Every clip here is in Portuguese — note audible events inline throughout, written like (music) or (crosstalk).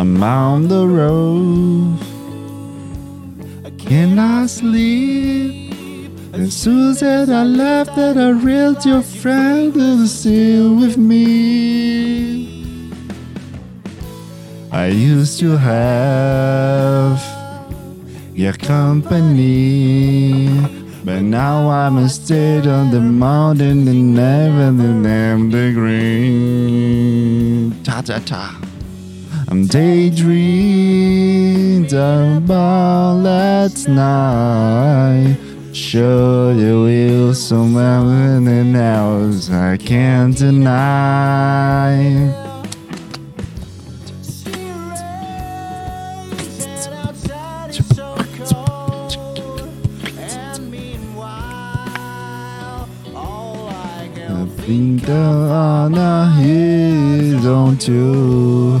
I'm on the road. I cannot sleep. Soon as I left, that I realized your friend is still with me. I used to have your company. But now I'm a state on the mountain and never the name the green. Ta ta ta. I'm daydreaming about last night. Sure you will in the house I can't deny. Think on a hill, don't you?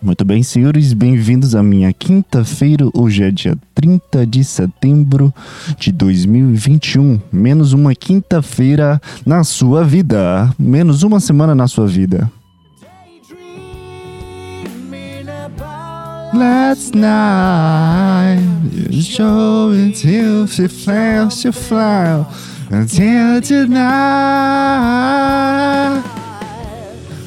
Muito bem, senhores, bem-vindos à minha quinta-feira. Hoje é dia 30 de setembro de 2021. Menos uma quinta-feira na sua vida. Menos uma semana na sua vida. Last night, you showed it she flash, she fly until tonight.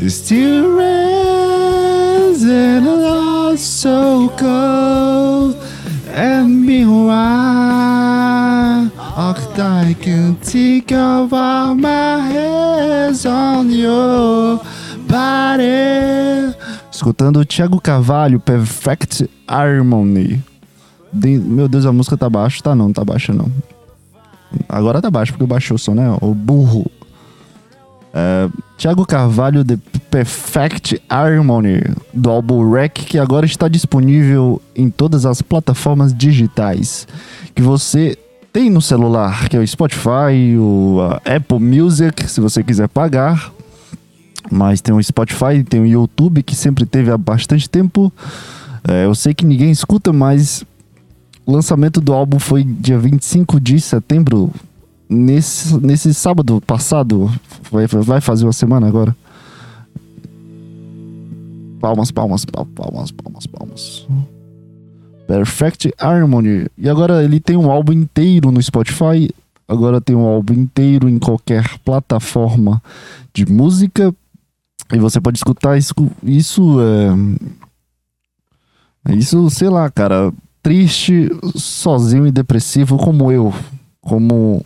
Still rains and a lot so cold. And meanwhile, I can think of all my hands on your body. Escutando o Thiago Carvalho, Perfect Harmony. De- Meu Deus, a música tá baixa? Tá não, tá baixa não. Agora tá baixo, porque baixou o som, né? O burro. É, Thiago Carvalho, The Perfect Harmony, do álbum Rec, que agora está disponível em todas as plataformas digitais que você tem no celular, que é o Spotify, o Apple Music, se você quiser pagar. Mas tem o Spotify, tem o YouTube, que sempre teve há bastante tempo. É, eu sei que ninguém escuta, mas o lançamento do álbum foi dia 25 de setembro. Nesse, nesse sábado passado, vai, vai fazer uma semana agora. Palmas, palmas, pal- palmas, palmas, palmas. Perfect Harmony. E agora ele tem um álbum inteiro no Spotify. Agora tem um álbum inteiro em qualquer plataforma de música. E você pode escutar isso. Isso é. Isso, sei lá, cara. Triste, sozinho e depressivo como eu. Como.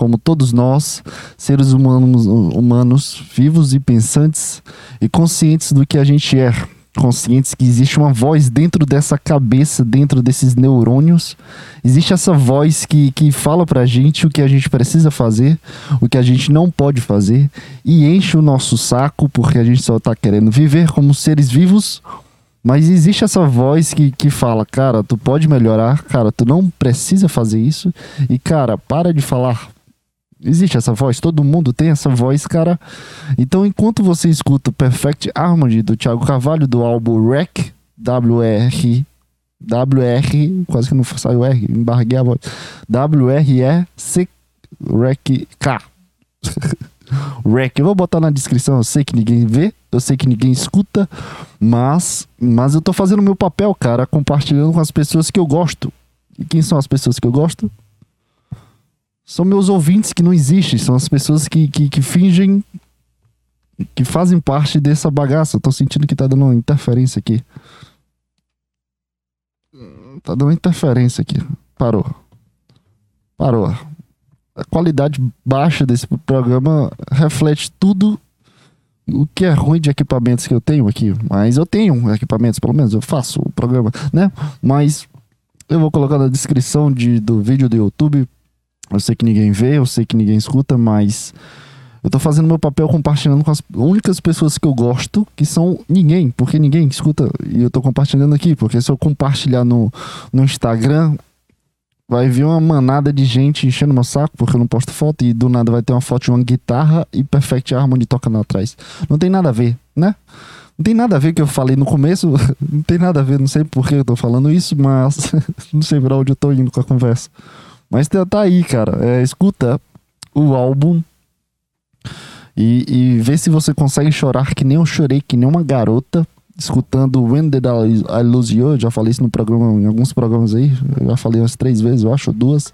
Como todos nós, seres humanos, humanos vivos e pensantes e conscientes do que a gente é. Conscientes que existe uma voz dentro dessa cabeça, dentro desses neurônios. Existe essa voz que, que fala pra gente o que a gente precisa fazer, o que a gente não pode fazer, e enche o nosso saco porque a gente só tá querendo viver como seres vivos. Mas existe essa voz que, que fala, cara, tu pode melhorar, cara, tu não precisa fazer isso, e cara, para de falar. Existe essa voz, todo mundo tem essa voz, cara. Então, enquanto você escuta Perfect Harmony do Thiago Carvalho do álbum Rec, W-R, W-R, quase que não saiu R, embarguei a voz. W-R-E-C, Rec, K. (laughs) Rec, eu vou botar na descrição, eu sei que ninguém vê, eu sei que ninguém escuta, mas, mas eu tô fazendo o meu papel, cara, compartilhando com as pessoas que eu gosto. E quem são as pessoas que eu gosto? São meus ouvintes que não existem, são as pessoas que, que, que fingem que fazem parte dessa bagaça. Eu tô sentindo que tá dando uma interferência aqui. Tá dando uma interferência aqui. Parou. Parou. A qualidade baixa desse programa reflete tudo o que é ruim de equipamentos que eu tenho aqui. Mas eu tenho equipamentos, pelo menos eu faço o programa, né? Mas eu vou colocar na descrição de, do vídeo do YouTube. Eu sei que ninguém vê, eu sei que ninguém escuta, mas Eu tô fazendo meu papel compartilhando com as únicas pessoas que eu gosto, que são ninguém, porque ninguém escuta. E eu tô compartilhando aqui, porque se eu compartilhar no, no Instagram, vai vir uma manada de gente enchendo meu saco, porque eu não posto foto, e do nada vai ter uma foto de uma guitarra e Perfect Harmony tocando atrás. Não tem nada a ver, né? Não tem nada a ver o que eu falei no começo, (laughs) não tem nada a ver, não sei por que eu tô falando isso, mas (laughs) não sei pra onde eu tô indo com a conversa. Mas tá tá aí, cara. É, escuta o álbum e, e vê se você consegue chorar que nem eu chorei, que nem uma garota, escutando When Did I, Lose You. Eu já falei isso no programa, em alguns programas aí. Eu já falei umas três vezes, eu acho, duas.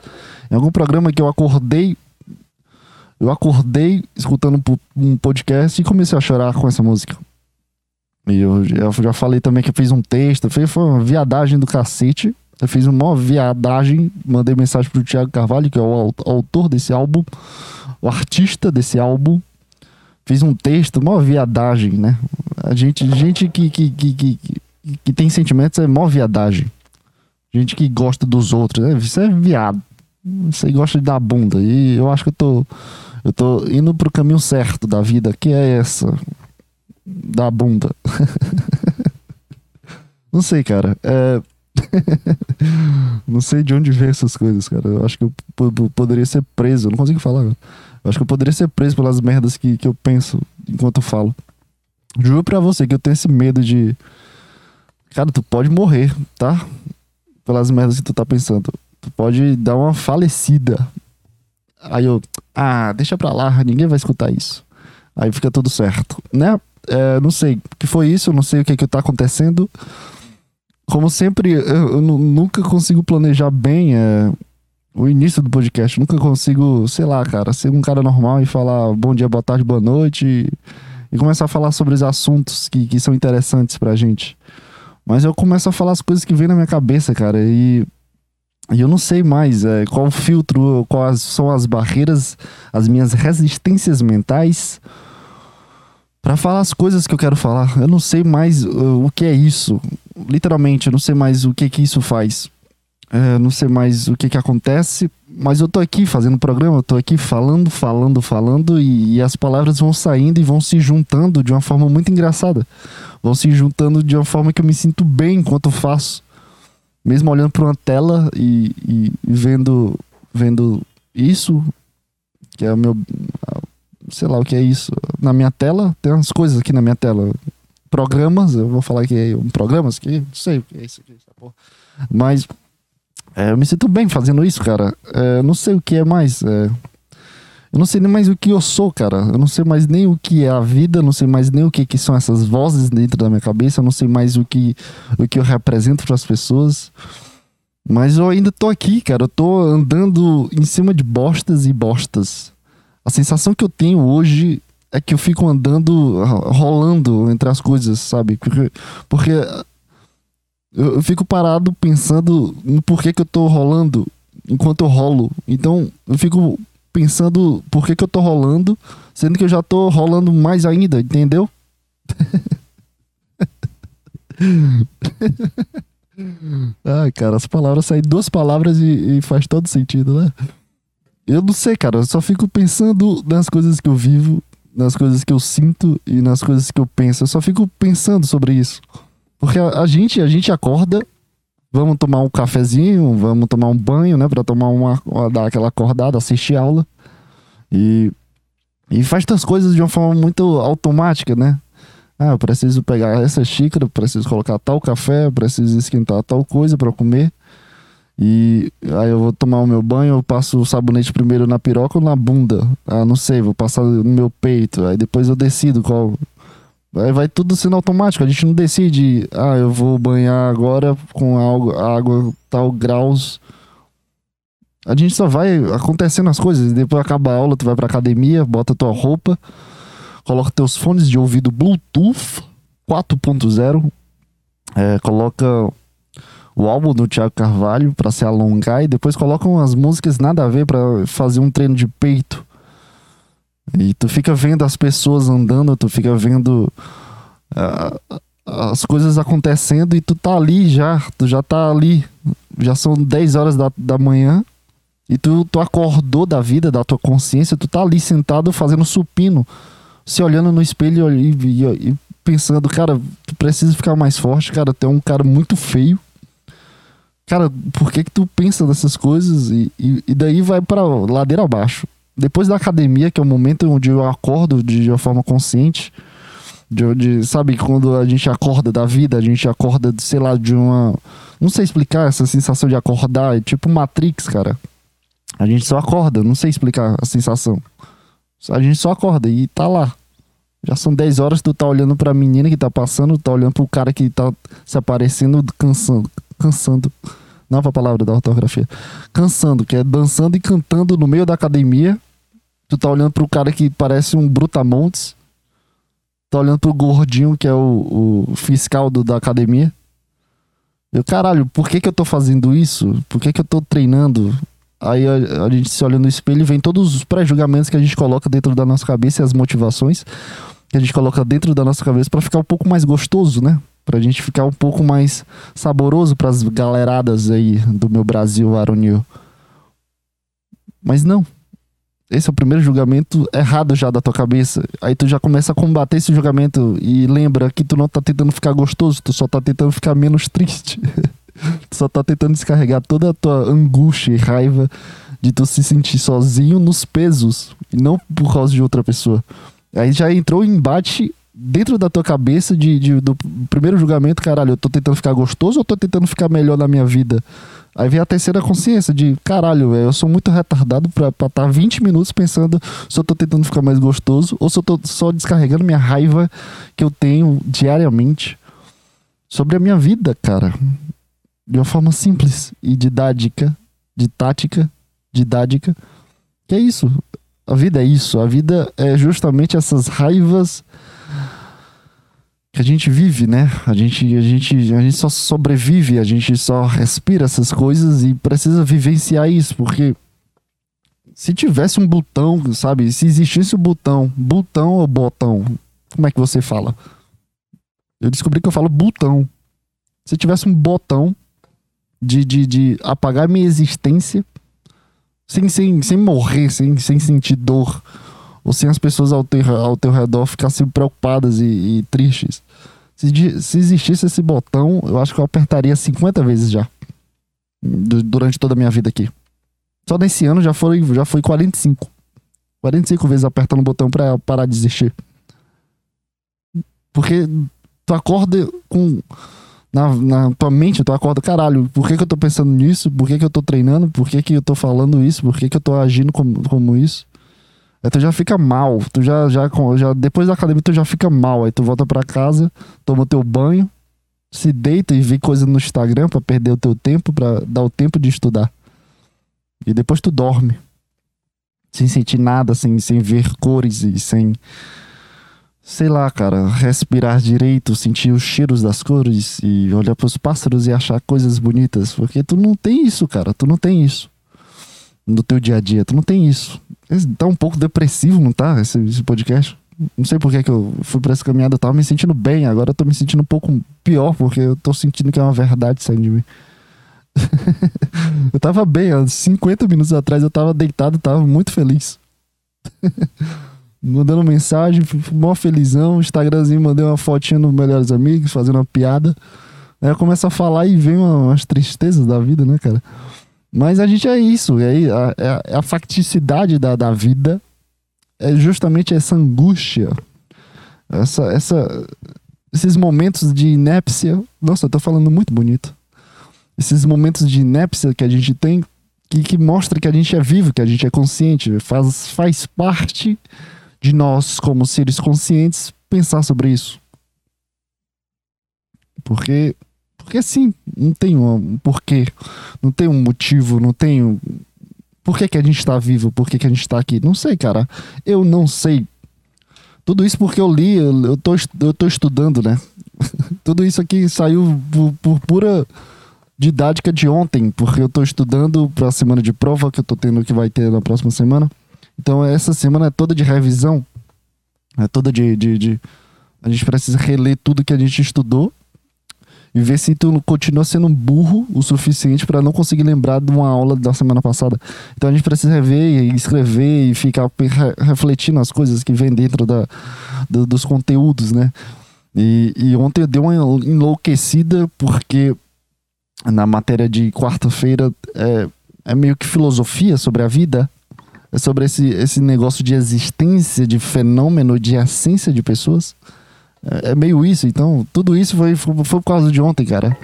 Em algum programa que eu acordei. Eu acordei escutando um podcast e comecei a chorar com essa música. E eu, eu já falei também que eu fiz um texto, foi, foi uma viadagem do cacete. Eu fiz uma viadagem, mandei mensagem pro Thiago Carvalho, que é o au- autor desse álbum, o artista desse álbum. Fiz um texto, uma viadagem, né? A gente, gente que, que, que, que, que- tem sentimentos é mó viadagem. Gente que gosta dos outros, né? Isso é viado. Você gosta de dar bunda. E eu acho que eu tô, eu tô indo pro caminho certo da vida, que é essa. Da bunda. (laughs) Não sei, cara. É... (laughs) Não sei de onde vem essas coisas, cara. Eu acho que eu po- po- poderia ser preso. Eu não consigo falar. cara. Eu acho que eu poderia ser preso pelas merdas que, que eu penso enquanto eu falo. Juro pra você que eu tenho esse medo de. Cara, tu pode morrer, tá? Pelas merdas que tu tá pensando. Tu pode dar uma falecida. Aí eu. Ah, deixa pra lá, ninguém vai escutar isso. Aí fica tudo certo, né? É, não sei o que foi isso, não sei o que, que tá acontecendo. Como sempre, eu, eu nu- nunca consigo planejar bem é, o início do podcast. Nunca consigo, sei lá, cara, ser um cara normal e falar bom dia, boa tarde, boa noite e, e começar a falar sobre os assuntos que, que são interessantes pra gente. Mas eu começo a falar as coisas que vêm na minha cabeça, cara, e, e eu não sei mais é, qual filtro, quais são as barreiras, as minhas resistências mentais Pra falar as coisas que eu quero falar. Eu não sei mais uh, o que é isso. Literalmente, eu não sei mais o que que isso faz. Eu não sei mais o que que acontece. Mas eu tô aqui fazendo programa, eu tô aqui falando, falando, falando. E, e as palavras vão saindo e vão se juntando de uma forma muito engraçada. Vão se juntando de uma forma que eu me sinto bem enquanto faço. Mesmo olhando pra uma tela e, e- e vendo, vendo isso, que é o meu sei lá o que é isso. Na minha tela, tem umas coisas aqui na minha tela. Programas, eu vou falar que é um programas que não sei o que é isso aqui, essa porra. Mas é, eu me sinto bem fazendo isso, cara. É, eu não sei o que é mais. é, eu não sei nem mais o que eu sou, cara. Eu não sei mais nem o que é a vida, não sei mais nem o que, que são essas vozes dentro da minha cabeça, eu não sei mais o que, o que eu represento para as pessoas. Mas eu ainda tô aqui, cara. Eu tô andando em cima de bostas e bostas. A sensação que eu tenho hoje é que eu fico andando, ro- rolando entre as coisas, sabe? Porque, porque eu, eu fico parado pensando no porquê que eu tô rolando enquanto eu rolo. Então, eu fico pensando por que, que eu tô rolando, sendo que eu já tô rolando mais ainda, entendeu? (laughs) Ai, cara, as palavras saem duas palavras e, e faz todo sentido, né? Eu não sei, cara. Eu só fico pensando nas coisas que eu vivo, nas coisas que eu sinto e nas coisas que eu penso. Eu só fico pensando sobre isso. Porque a, a gente, a gente acorda, vamos tomar um cafezinho, vamos tomar um banho, né? Pra tomar uma, dar aquela acordada, assistir aula. E, e faz das coisas de uma forma muito automática, né? Ah, eu preciso pegar essa xícara, preciso colocar tal café, preciso esquentar tal coisa pra comer. E aí eu vou tomar o meu banho, eu passo o sabonete primeiro na piroca ou na bunda. Ah, não sei, vou passar no meu peito. Aí depois eu decido qual. Aí vai tudo sendo automático. A gente não decide, ah, eu vou banhar agora com algo, água tal graus. A gente só vai acontecendo as coisas. Depois acaba a aula, tu vai pra academia, bota tua roupa, coloca teus fones de ouvido Bluetooth 4.0, é, coloca o álbum do Thiago Carvalho pra se alongar e depois coloca umas músicas nada a ver pra fazer um treino de peito. E tu fica vendo as pessoas andando, tu fica vendo ah, as coisas acontecendo e tu tá ali já, tu já tá ali. Já são 10 horas da, da manhã E tu, tu acordou da vida, da tua consciência, tu tá ali sentado fazendo supino, se olhando no espelho e, e- e pensando, cara, tu precisa ficar mais forte, cara, tu é um cara muito feio. Cara, por que que tu pensa nessas coisas? E, e, e daí vai pra ladeira abaixo. Depois da academia, que é o momento onde eu acordo de, de uma forma consciente, de onde, sabe, quando a gente acorda da vida, a gente acorda, sei lá, de uma. Não sei explicar essa sensação de acordar, é tipo Matrix, cara. A gente só acorda, não sei explicar a sensação. A gente só acorda e tá lá. Já são 10 horas, tu tá olhando pra menina que tá passando, tá olhando pro cara que tá se aparecendo, cansando. Cansando. Nova palavra da ortografia. Cansando, que é dançando e cantando no meio da academia. Tu tá olhando pro cara que parece um brutamontes. Tá olhando pro gordinho, que é o, o fiscal do, da academia. Eu, caralho, por que que eu tô fazendo isso? Por que que eu tô treinando? Aí a, a gente se olha no espelho e vem todos os pré-julgamentos que a gente coloca dentro da nossa cabeça e as motivações que a gente coloca dentro da nossa cabeça pra ficar um pouco mais gostoso, né? Pra gente ficar um pouco mais saboroso pras galeradas aí do meu Brasil varonil. Mas não. Esse é o primeiro julgamento errado já da tua cabeça. Aí tu já começa a combater esse julgamento e lembra que tu não tá tentando ficar gostoso, tu só tá tentando ficar menos (laughs) triste. tu só tá tentando descarregar toda a tua angústia e raiva de tu se sentir sozinho nos pesos e não por causa de outra pessoa. Aí já entrou em embate dentro da tua cabeça de, de- do primeiro julgamento, caralho, eu tô tentando ficar gostoso ou tô tentando ficar melhor na minha vida? Aí vem a terceira consciência de, caralho, velho, eu sou muito retardado pra estar 20 minutos pensando se eu tô tentando ficar mais gostoso ou se eu tô só descarregando minha raiva que eu tenho diariamente sobre a minha vida, cara. De uma forma simples e didática, didática, didática. Que é isso. A vida é isso. A vida é justamente essas raivas que a gente vive, né? A gente, a gente, a gente só sobrevive, a gente só respira essas coisas e precisa vivenciar isso, porque se tivesse um botão, sabe? Se existisse um botão, botão ou botão, como é que você fala? Eu descobri que eu falo botão. Se tivesse um botão de, de, de apagar minha existência sem, sem, sem morrer, sem, sem sentir dor, ou sem as pessoas ao teu, ao teu redor ficassem preocupadas e, e tristes. Se, se existisse esse botão, eu acho que eu apertaria 50 vezes já. Du- Durante toda a minha vida aqui. Só nesse ano já foi, já foi 45. 45 vezes apertando o botão pra parar de existir. Porque tu acorda com. Na, na tua mente, tu acorda, caralho, por que, que eu tô pensando nisso? Por que, que eu tô treinando? Por que, que eu tô falando isso? Por que, que eu tô agindo como, como isso? Aí tu já fica mal. Tu já, já, já, depois da academia, tu já fica mal. Aí tu volta pra casa, toma teu banho, se deita e vê coisa no Instagram pra perder o teu tempo, pra dar o tempo de estudar. E depois tu dorme. Sem sentir nada, sem, sem ver cores e sem. Sei lá, cara, respirar direito, sentir os cheiros das cores e olhar pros pássaros e achar coisas bonitas. Porque tu não tem isso, cara. Tu não tem isso. No teu dia a dia, tu não tem isso. Tá um pouco depressivo, não tá? Esse, esse podcast. Não sei por que que eu fui pra essa caminhada. Eu tava me sentindo bem, agora eu tô me sentindo um pouco pior, porque eu tô sentindo que é uma verdade saindo de mim. (laughs) eu tava bem, há 50 minutos atrás eu tava deitado, tava muito feliz. (laughs) Mandando mensagem, mó felizão. Instagramzinho, mandei uma fotinha nos melhores amigos, fazendo uma piada. Aí eu começo a falar e vem uma- umas tristezas da vida, né, cara? Mas a gente é isso, é a, é a- é a facticidade da, da vida é justamente essa angústia, essa, essa, esses momentos de inépcia. Nossa, eu tô falando muito bonito. Esses momentos de inépcia que a gente tem, que, que mostra que a gente é vivo, que a gente é consciente, faz, faz parte de nós, como seres conscientes, pensar sobre isso. Porque, porque sim, não tem um, porquê, não tem um motivo, não tem um, por que, que a gente tá vivo? Por que, que a gente tá aqui? Não sei, cara. Eu não sei. Tudo isso porque eu li, eu, eu, tô, eu tô estudando, né? (laughs) Tudo isso aqui saiu por, por pura didática de ontem, porque eu tô estudando pra semana de prova que eu tô tendo que vai ter na próxima semana. Então essa semana é toda de revisão. É toda de, de, de- A gente precisa reler tudo que a gente estudou. E ver se tu continua sendo burro o suficiente para não conseguir lembrar de uma aula da semana passada. Então a gente precisa rever e escrever e ficar re- refletindo as coisas que vem dentro da, do- dos conteúdos, né? E, e ontem eu dei uma enlouquecida porque na matéria de quarta-feira é, é meio que filosofia sobre a vida. É sobre esse, esse negócio de existência, de fenômeno, de essência de pessoas. É, é meio isso. Então, tudo isso foi, foi, foi por causa de ontem, cara.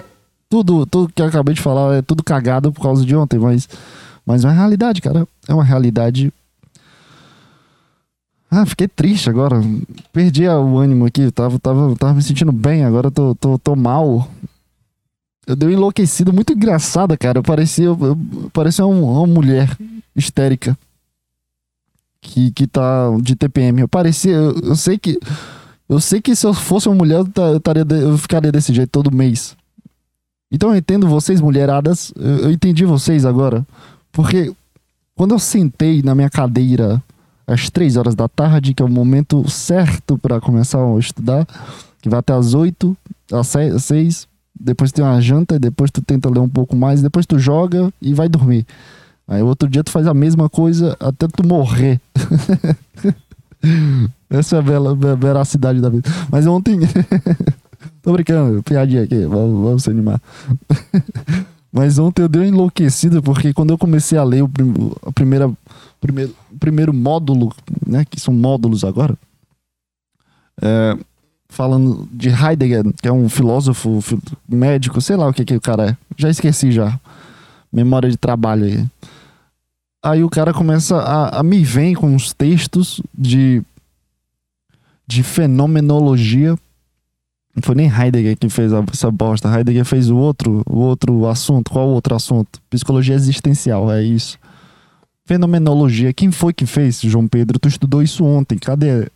Tudo, tudo que eu acabei de falar é tudo cagado por causa de ontem, mas, mas é uma realidade, cara. É uma realidade. Ah, fiquei triste agora. Perdi o ânimo aqui. Tava, tava, tava me sentindo bem, agora tô, tô, tô mal. Eu dei uma enlouquecida muito engraçada, cara. Eu parecia, eu, eu parecia uma, uma mulher histérica que, que tá de TPM. Eu parecia, eu, eu sei que eu sei que se eu fosse uma mulher, eu, ta- eu, ficaria desse jeito todo mês. Então eu entendo vocês, mulheradas. Eu, eu entendi vocês agora. Porque quando eu sentei na minha cadeira às três horas da tarde, que é o momento certo para começar a estudar, que vai até às oito, às se- às seis, depois tem uma janta, depois tu tenta ler um pouco mais, depois tu joga e vai dormir. Aí outro dia tu faz a mesma coisa até tu morrer. (laughs) (laughs) Essa é a bela, veracidade da vida. Mas ontem. (laughs) Tô brincando, piadinha aqui, vamos, vamos se animar. (laughs) Mas ontem eu dei uma enlouquecida porque quando eu comecei a ler o, prim- a primeira, primeiro, primeiro módulo, né? Que são módulos agora. é, falando de Heidegger, que é um filósofo, fi- médico, sei lá o que, que o cara é. Já esqueci já. Memória de trabalho aí. Aí o cara começa a, a me vem com uns textos de, de fenomenologia. Não foi nem Heidegger que fez essa bosta. Heidegger fez o outro, o outro assunto. Qual o outro assunto? Psicologia existencial, é isso. Fenomenologia. Quem foi que fez, João Pedro? Tu estudou isso ontem. Cadê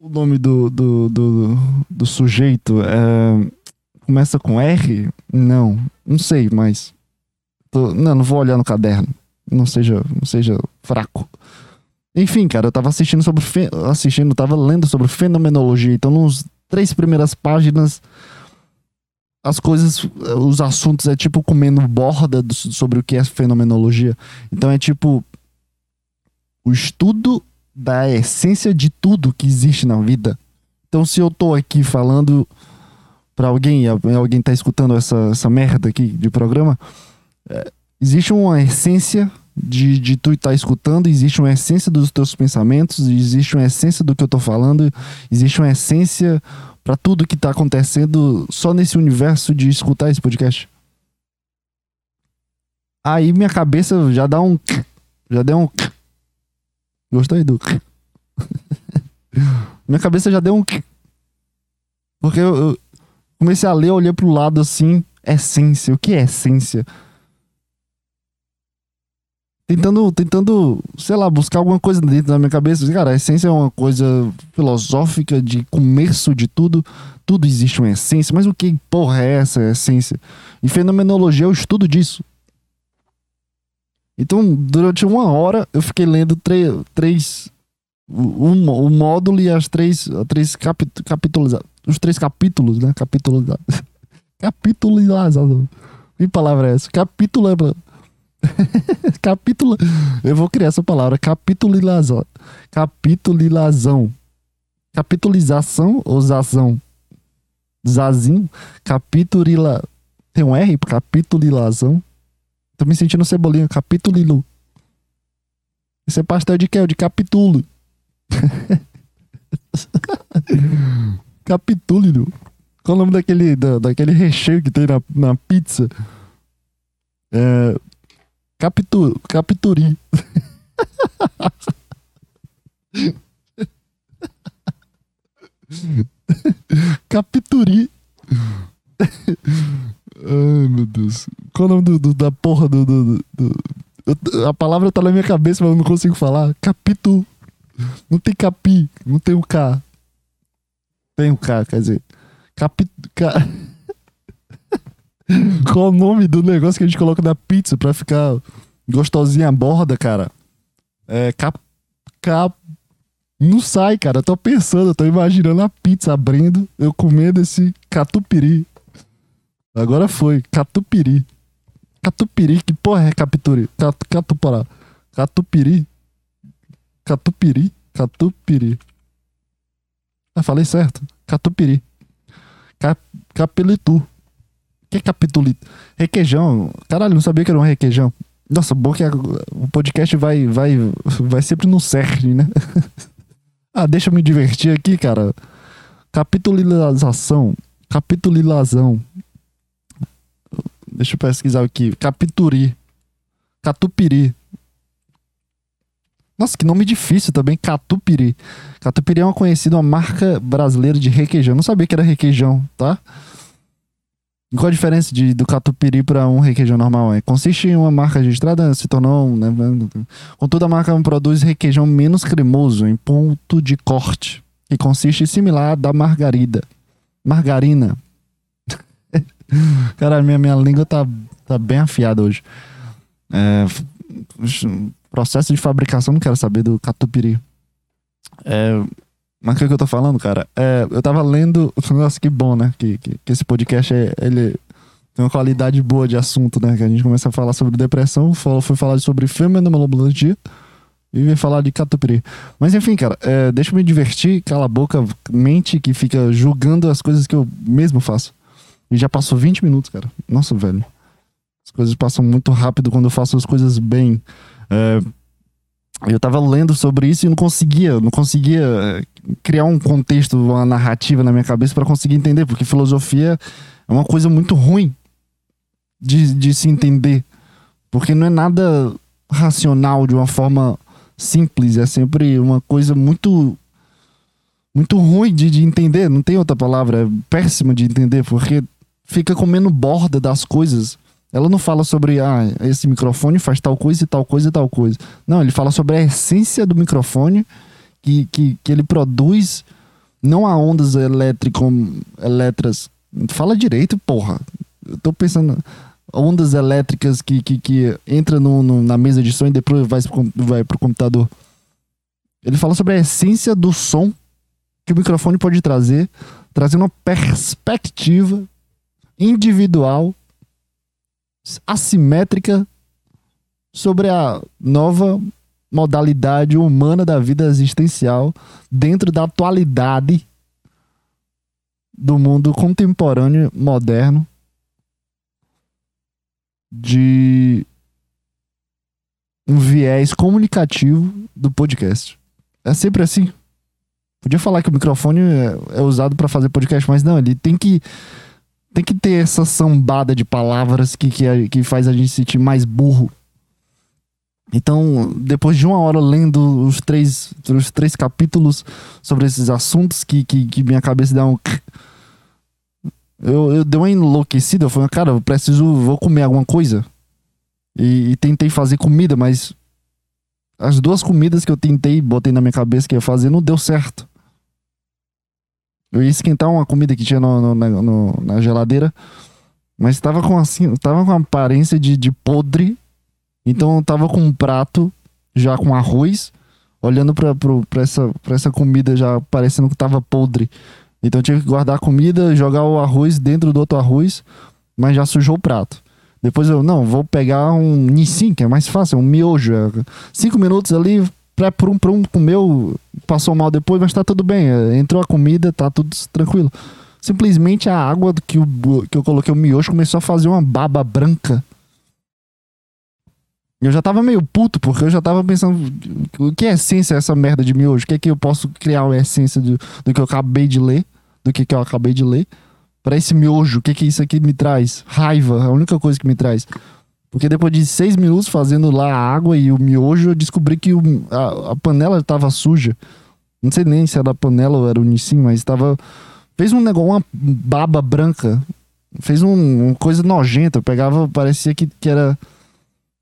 o nome do, do, do, do sujeito? É, começa com R? Não, não sei, mas. tô- não, não vou olhar no caderno. Não seja, não seja fraco. Enfim, cara, eu tava assistindo sobre. Assistindo, tava lendo sobre fenomenologia. Então, nos três primeiras páginas, as coisas, os assuntos é tipo comendo borda do- sobre o que é fenomenologia. Então é tipo o estudo da essência de tudo que existe na vida. Então se eu tô aqui falando pra alguém, alguém tá escutando essa, essa merda aqui de programa, é, existe uma essência de, de tu estar escutando, existe uma essência dos teus pensamentos, existe uma essência do que eu tô falando, existe uma essência pra tudo que tá acontecendo só nesse universo de escutar esse podcast. Aí minha cabeça já dá um. Já deu um. Gostou, Edu? (laughs) minha cabeça já deu um. Porque eu, eu comecei a ler, olhei pro lado assim. Essência. O que é essência? Tentando, tentando, sei lá, buscar alguma coisa dentro da minha cabeça. Cara, a essência é uma coisa filosófica de começo de tudo. Tudo existe uma essência. Mas o que porra é essa essência? E fenomenologia é o estudo disso. Então, durante uma hora, eu fiquei lendo três. O, um- o módulo e as três, três capi, capítulos. Os três capítulos, né? Capítulos. (laughs) Capitulizado. Que palavra é essa? Capítulo. É- (laughs) Capítulo. Eu vou criar essa palavra. Capitulização. Capitulizão. Capitulização ou zazão? Zazinho. Capitulila. Tem um R? Capitulização. Tô me sentindo cebolinha. Capitulilu. Esse é pastel de quê? De capitulo. (laughs) Capitulilu. Qual o nome daquele, da, daquele recheio que tem na, na pizza? É. Capitu, capituri. capituri. Ai, meu Deus. Qual o nome do, do- da porra do. do- do- Eu- a palavra tá na minha cabeça, mas eu não consigo falar. Capitu. Não tem capi, não tem o K. Tem o K, quer dizer. Capi. Ca... (laughs) Qual o nome do negócio que a gente coloca na pizza pra ficar gostosinha a borda, cara? É. Cap. Cap. Não sai, cara. Eu tô pensando, eu tô imaginando a pizza abrindo, eu comendo esse catupiry. Agora foi, catupiry. Catupiry, que porra é capituri? Cat, catupará. Catupiri. Catupiri. Catupiri. Ah, falei certo. Catupiri. Cap, capelitu. Que capitulito? Requeijão. Caralho, não sabia que era um requeijão. Nossa, bom que o podcast vai, vai, vai sempre no cerne, né? (laughs) ah, deixa eu me divertir aqui, cara. Capitulização. Capitulilazão. Deixa eu pesquisar aqui. Capituri. Catupiri. Nossa, que nome difícil também. Catupiri. Catupiri é uma conhecida uma marca brasileira de requeijão. Não sabia que era requeijão, tá? Qual a diferença de, do catupiry para um requeijão normal? É, consiste em uma marca registrada, se tornou. Né, contudo, a marca produz requeijão menos cremoso, em ponto de corte, que consiste similar da margarida. Margarina. (laughs) Cara, minha, minha língua tá, tá bem afiada hoje. É, processo de fabricação, não quero saber do catupiry. É, mas o que, que eu tô falando, cara? É, eu tava lendo. Nossa, que bom, né? Que, que, que esse podcast é, ele tem uma qualidade boa de assunto, né? Que a gente começa a falar sobre depressão, foi falar sobre fenomenologia e veio falar de catupiry. Mas enfim, cara, é, deixa eu me divertir, cala a boca, mente que fica julgando as coisas que eu mesmo faço. E já passou 20 minutos, cara. Nossa, velho. As coisas passam muito rápido quando eu faço as coisas bem. É, eu tava lendo sobre isso e não conseguia, não conseguia é, criar um contexto, uma narrativa na minha cabeça para conseguir entender, porque filosofia é uma coisa muito ruim de, de se entender, porque não é nada racional de uma forma simples, é sempre uma coisa muito muito ruim de, de entender, não tem outra palavra, é péssima de entender, porque fica comendo borda das coisas. Ela não fala sobre, ah, esse microfone faz tal coisa e tal coisa e tal coisa. Não, ele fala sobre a essência do microfone que, que, que ele produz, não a ondas elétricas. Fala direito, porra. Eu tô pensando. Ondas elétricas que, que, que entra no, no- na mesa de som e depois vai, vai pro computador. Ele fala sobre a essência do som que o microfone pode trazer, trazendo uma perspectiva individual, assimétrica sobre a nova modalidade humana da vida existencial dentro da atualidade do mundo contemporâneo moderno de um viés comunicativo do podcast. É sempre assim. Podia falar que o microfone é, é usado para fazer podcast, mas não, ele tem que tem que ter essa sambada de palavras que, que, que faz a gente se sentir mais burro. Então, depois de uma hora lendo os três, os três capítulos sobre esses assuntos que, que, que minha cabeça dá um. Eu, eu dei uma enlouquecida. Eu falei, cara, eu preciso. Vou comer alguma coisa. E, e tentei fazer comida, mas. As duas comidas que eu tentei, botei na minha cabeça que ia fazer, não deu certo. Eu ia esquentar uma comida que tinha no- no- na, no- na geladeira, mas tava com assim, tava com aparência de, de podre. Então eu tava com um prato já com arroz, olhando pra, pro- pra, essa, pra essa comida já parecendo que tava podre. Então eu tive que guardar a comida, jogar o arroz dentro do outro arroz, mas já sujou o prato. Depois eu, não, vou pegar um Nissin, que é mais fácil, um miojo. Cinco minutos ali, pré prum prum, comeu, passou mal depois, mas tá tudo bem. é, Entrou a comida, tá tudo tranquilo. Simplesmente a água que, o, que eu coloquei o miojo começou a fazer uma baba branca. Eu já tava meio puto, porque eu já tava pensando, o que é essência essa merda de miojo? O que é que eu posso criar uma essência do, do que eu acabei de ler? Do que, que eu acabei de ler? Pra esse miojo, o que que isso aqui me traz? Raiva, a única coisa que me traz. Porque depois de seis minutos fazendo lá a água e o miojo, eu descobri que o- a, a panela estava suja. Não sei nem se era a panela ou era o Nissin, mas estava. Fez um negócio, uma baba branca. Fez um, uma coisa nojenta. Eu pegava, parecia que, que era.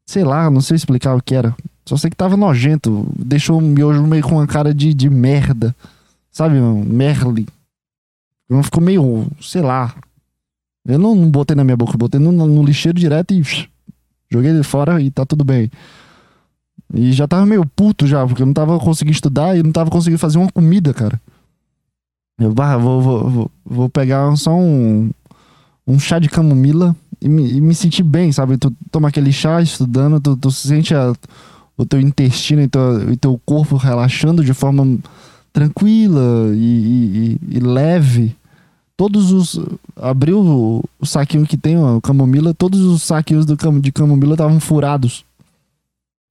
Sei lá, não sei explicar o que era. Só sei que tava nojento. Deixou o miojo meio com uma cara de, de merda. Sabe, merle. Então Ficou meio, sei lá. Eu não, não botei na minha boca, eu botei no, no lixeiro direto e joguei ele fora e tá tudo bem. E já tava meio puto já, porque eu não tava conseguindo estudar e não tava conseguindo fazer uma comida, cara. Eu bah, vou, vou, vou, vou pegar só um, um chá de camomila e me, e me sentir bem, sabe? Tu toma aquele chá estudando, tu, tu sente a, o teu intestino e teu, e teu corpo relaxando de forma tranquila e, e- e- e leve. Todos os. Abriu o, o saquinho que tem, a camomila, todos os saquinhos do, de camomila estavam furados.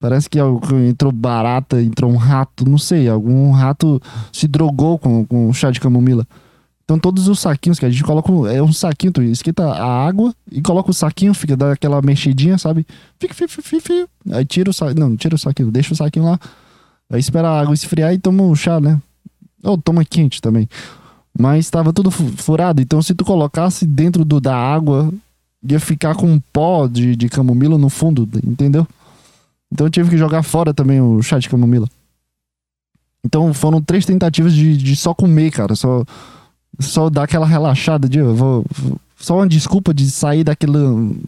Parece que entrou barata, entrou um rato, não sei. Algum rato se drogou com, com o chá de camomila. Então todos os saquinhos que a gente coloca. É um saquinho, tu esquenta a água e coloca o saquinho, fica dá aquela mexidinha, sabe? Fica, fica, fica, fica. Aí tira o saquinho. Não tira o saquinho, deixa o saquinho lá. Aí espera a água esfriar e toma o chá, né? Ou toma quente também. Mas tava tudo fu- furado. Então se tu colocasse dentro do, da água, ia ficar com um pó de, de camomila no fundo, entendeu? Então eu tive que jogar fora também o chá de camomila. Então foram três tentativas de, de só comer, cara. Só, só dar aquela relaxada de vou- só uma desculpa de sair daquela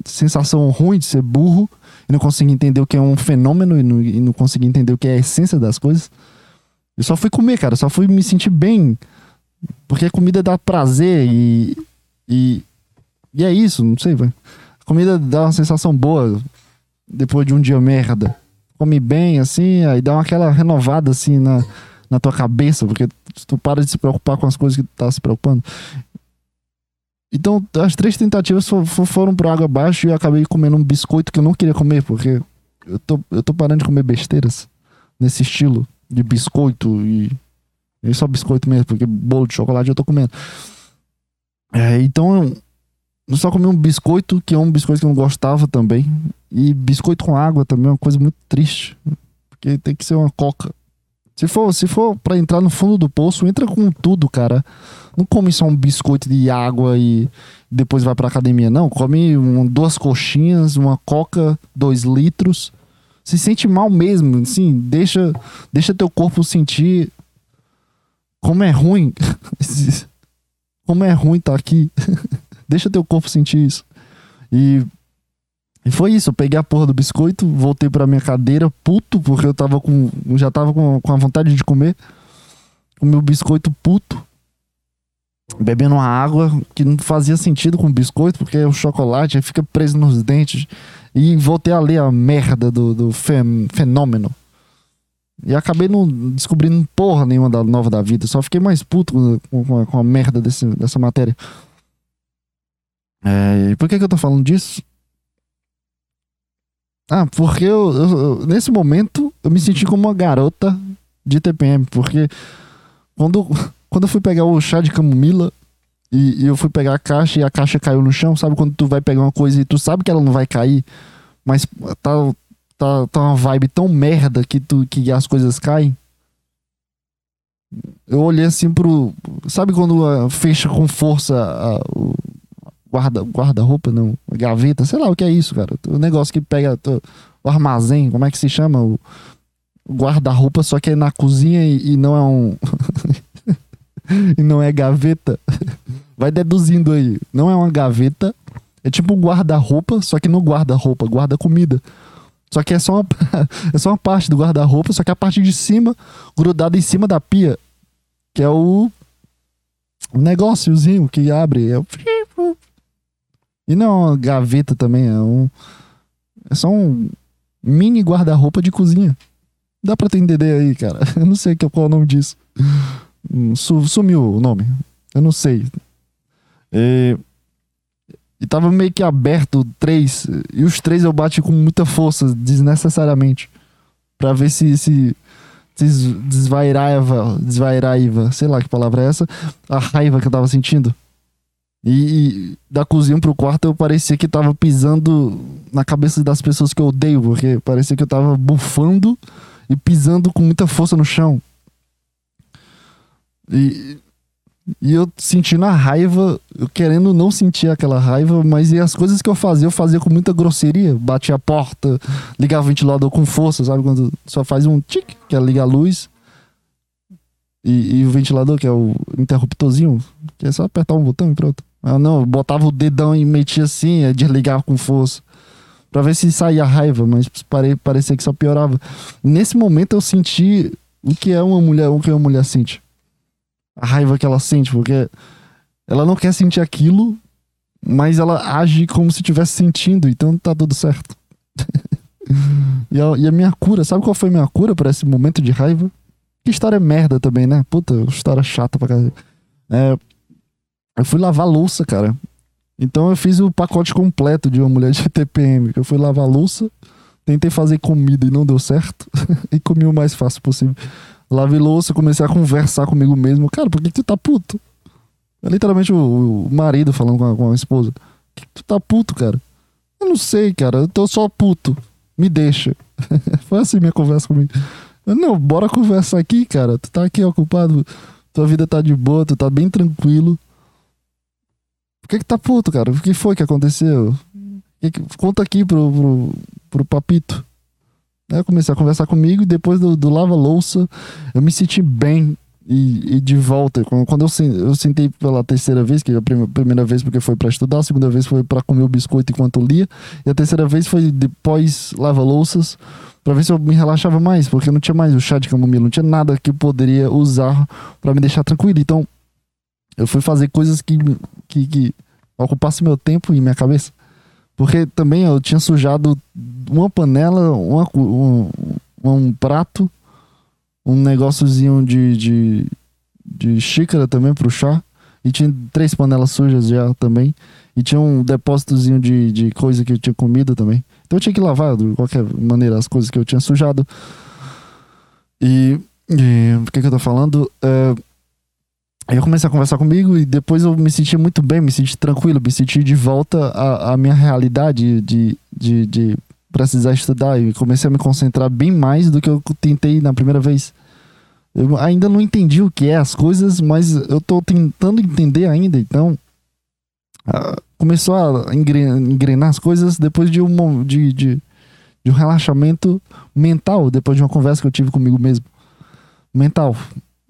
sensação ruim de ser burro e não conseguir entender o que é um fenômeno e não, e não conseguir entender o que é a essência das coisas. Eu só fui comer, cara. Só fui me sentir bem. Porque a comida dá prazer e. E, e é isso, não sei, velho. Comida dá uma sensação boa depois de um dia merda. Come bem, assim, aí dá uma aquela renovada, assim, na, na tua cabeça, porque tu para de se preocupar com as coisas que tu tá se preocupando. Então, as três tentativas fo- fo- foram pro água abaixo e eu acabei comendo um biscoito que eu não queria comer, porque eu tô, eu tô parando de comer besteiras nesse estilo de biscoito e, e só biscoito mesmo, porque bolo de chocolate eu tô comendo. É, então, eu só comi um biscoito, que é um biscoito que eu não gostava também. E biscoito com água também é uma coisa muito triste. Porque tem que ser uma coca. Se for, se for pra entrar no fundo do poço, entra com tudo, cara. Não come só um biscoito de água e depois vai pra academia, não. Come um- duas coxinhas, uma coca, dois litros. Se sente mal mesmo, assim, deixa, deixa teu corpo sentir como é ruim. (laughs) como é ruim tá aqui. (laughs) deixa teu corpo sentir isso. E, e foi isso, eu peguei a porra do biscoito, voltei pra minha cadeira, puto, porque eu tava com. Já tava com, com a vontade de comer. O biscoito puto. Bebendo uma água que não fazia sentido com o biscoito, porque é o chocolate, fica preso nos dentes. E voltei a ler a merda do, do fen- fenômeno. E acabei não descobrindo porra nenhuma da nova da vida. Só fiquei mais puto com, com a, com a merda desse, dessa matéria. É, e por que, que eu tô falando disso? Ah, porque eu, eu- eu- nesse momento eu me senti como uma garota de TPM, porque quando, quando eu fui pegar o chá de camomila e, e eu fui pegar a caixa e a caixa caiu no chão, sabe quando tu vai pegar uma coisa e tu sabe que ela não vai cair, mas tá, tá, tá uma vibe tão merda que, tu, que as coisas caem? Eu olhei assim pro. Sabe quando ah, fecha com força ah, o guarda- guarda-roupa, não? A gaveta, sei lá o que é isso, cara. O negócio que pega tu- o armazém, como é que se chama? O guarda-roupa, só que é na cozinha e, e não é um. (laughs) e não é gaveta. (laughs) Vai deduzindo aí. Não é uma gaveta. É tipo um guarda-roupa, só que não guarda-roupa, guarda-comida. Só que é só uma, (laughs) é só uma parte do guarda-roupa, só que a parte de cima, grudada em cima da pia, que é o negóciozinho que abre. É o... E não é gaveta também, é um. É só um mini guarda-roupa de cozinha. Dá pra tu entender aí, cara. (laughs) Eu não sei qual é o nome disso. Hum, su- Sumiu o nome. Eu não sei. E, e tava meio que aberto três. E os três eu bati com muita força, desnecessariamente. Pra ver se. se des- desvairava, desvairava, sei lá que palavra é essa, a raiva que eu tava sentindo. E, e da cozinha pro quarto eu parecia que tava pisando na cabeça das pessoas que eu odeio, porque parecia que eu tava bufando e pisando com muita força no chão. E, e eu sentindo a raiva, eu querendo não sentir aquela raiva, mas e as coisas que eu fazia, eu fazia com muita grosseria. Batia a porta, ligava o ventilador com força, sabe? Quando só faz um tic, que é ligar a luz. E, e o ventilador, que é o interruptorzinho, que é só apertar um botão e pronto. Ah, não, eu botava o dedão e metia assim, desligava com força. Pra ver se saía a raiva, mas pare, parecia que só piorava. Nesse momento eu senti o que é uma mulher, o que uma mulher sente. A raiva que ela sente, porque ela não quer sentir aquilo, mas ela age como se estivesse sentindo, então tá tudo certo. (laughs) e, a, e a minha cura, sabe qual foi a minha cura para esse momento de raiva? Que história merda também, né? Puta, história chata pra caralho. É, eu fui lavar louça, cara. Então eu fiz o pacote completo de uma mulher de TPM. Eu fui lavar louça, tentei fazer comida e não deu certo. (laughs) e comi o mais fácil possível. Lavei louça, comecei a conversar comigo mesmo. Cara, por que, que tu tá puto? É literalmente o, o marido falando com a, com a esposa. Por que, que tu tá puto, cara? Eu não sei, cara. Eu tô só puto. Me deixa. (laughs) Foi assim minha conversa comigo. Eu, não, bora conversar aqui, cara. Tu tá aqui ocupado. Tua vida tá de boa, tu tá bem tranquilo. Por que que tá puto, cara? O que foi que aconteceu? Que que- Conta aqui pro, pro, pro papito. Aí eu comecei a conversar comigo e depois do, do lava-louça eu me senti bem e, e de volta. Quando eu, eu sentei pela terceira vez, que é a prime- primeira vez porque foi pra estudar, a segunda vez foi pra comer o biscoito enquanto lia, e a terceira vez foi depois lava-louças pra ver se eu me relaxava mais, porque não tinha mais o chá de camomila, não tinha nada que eu poderia usar pra me deixar tranquilo. Então eu fui fazer coisas que, que, que ocupassem meu tempo e minha cabeça. Porque também eu tinha sujado uma panela, uma, um, um prato, um negóciozinho de, de, de xícara também pro chá. E tinha três panelas sujas já também. E tinha um depósitozinho de, de coisa que eu tinha comido também. Então eu tinha que lavar de qualquer maneira as coisas que eu tinha sujado. E. e o que, que eu tô falando? É, Aí eu comecei a conversar comigo e depois eu me senti muito bem, me senti tranquilo, me senti de volta à, à minha realidade de, de, de precisar estudar e comecei a me concentrar bem mais do que eu tentei na primeira vez. Eu ainda não entendi o que é as coisas, mas eu tô tentando entender ainda, então ah, começou a engre- engrenar as coisas depois de um, de, de, de um relaxamento mental, depois de uma conversa que eu tive comigo mesmo. Mental.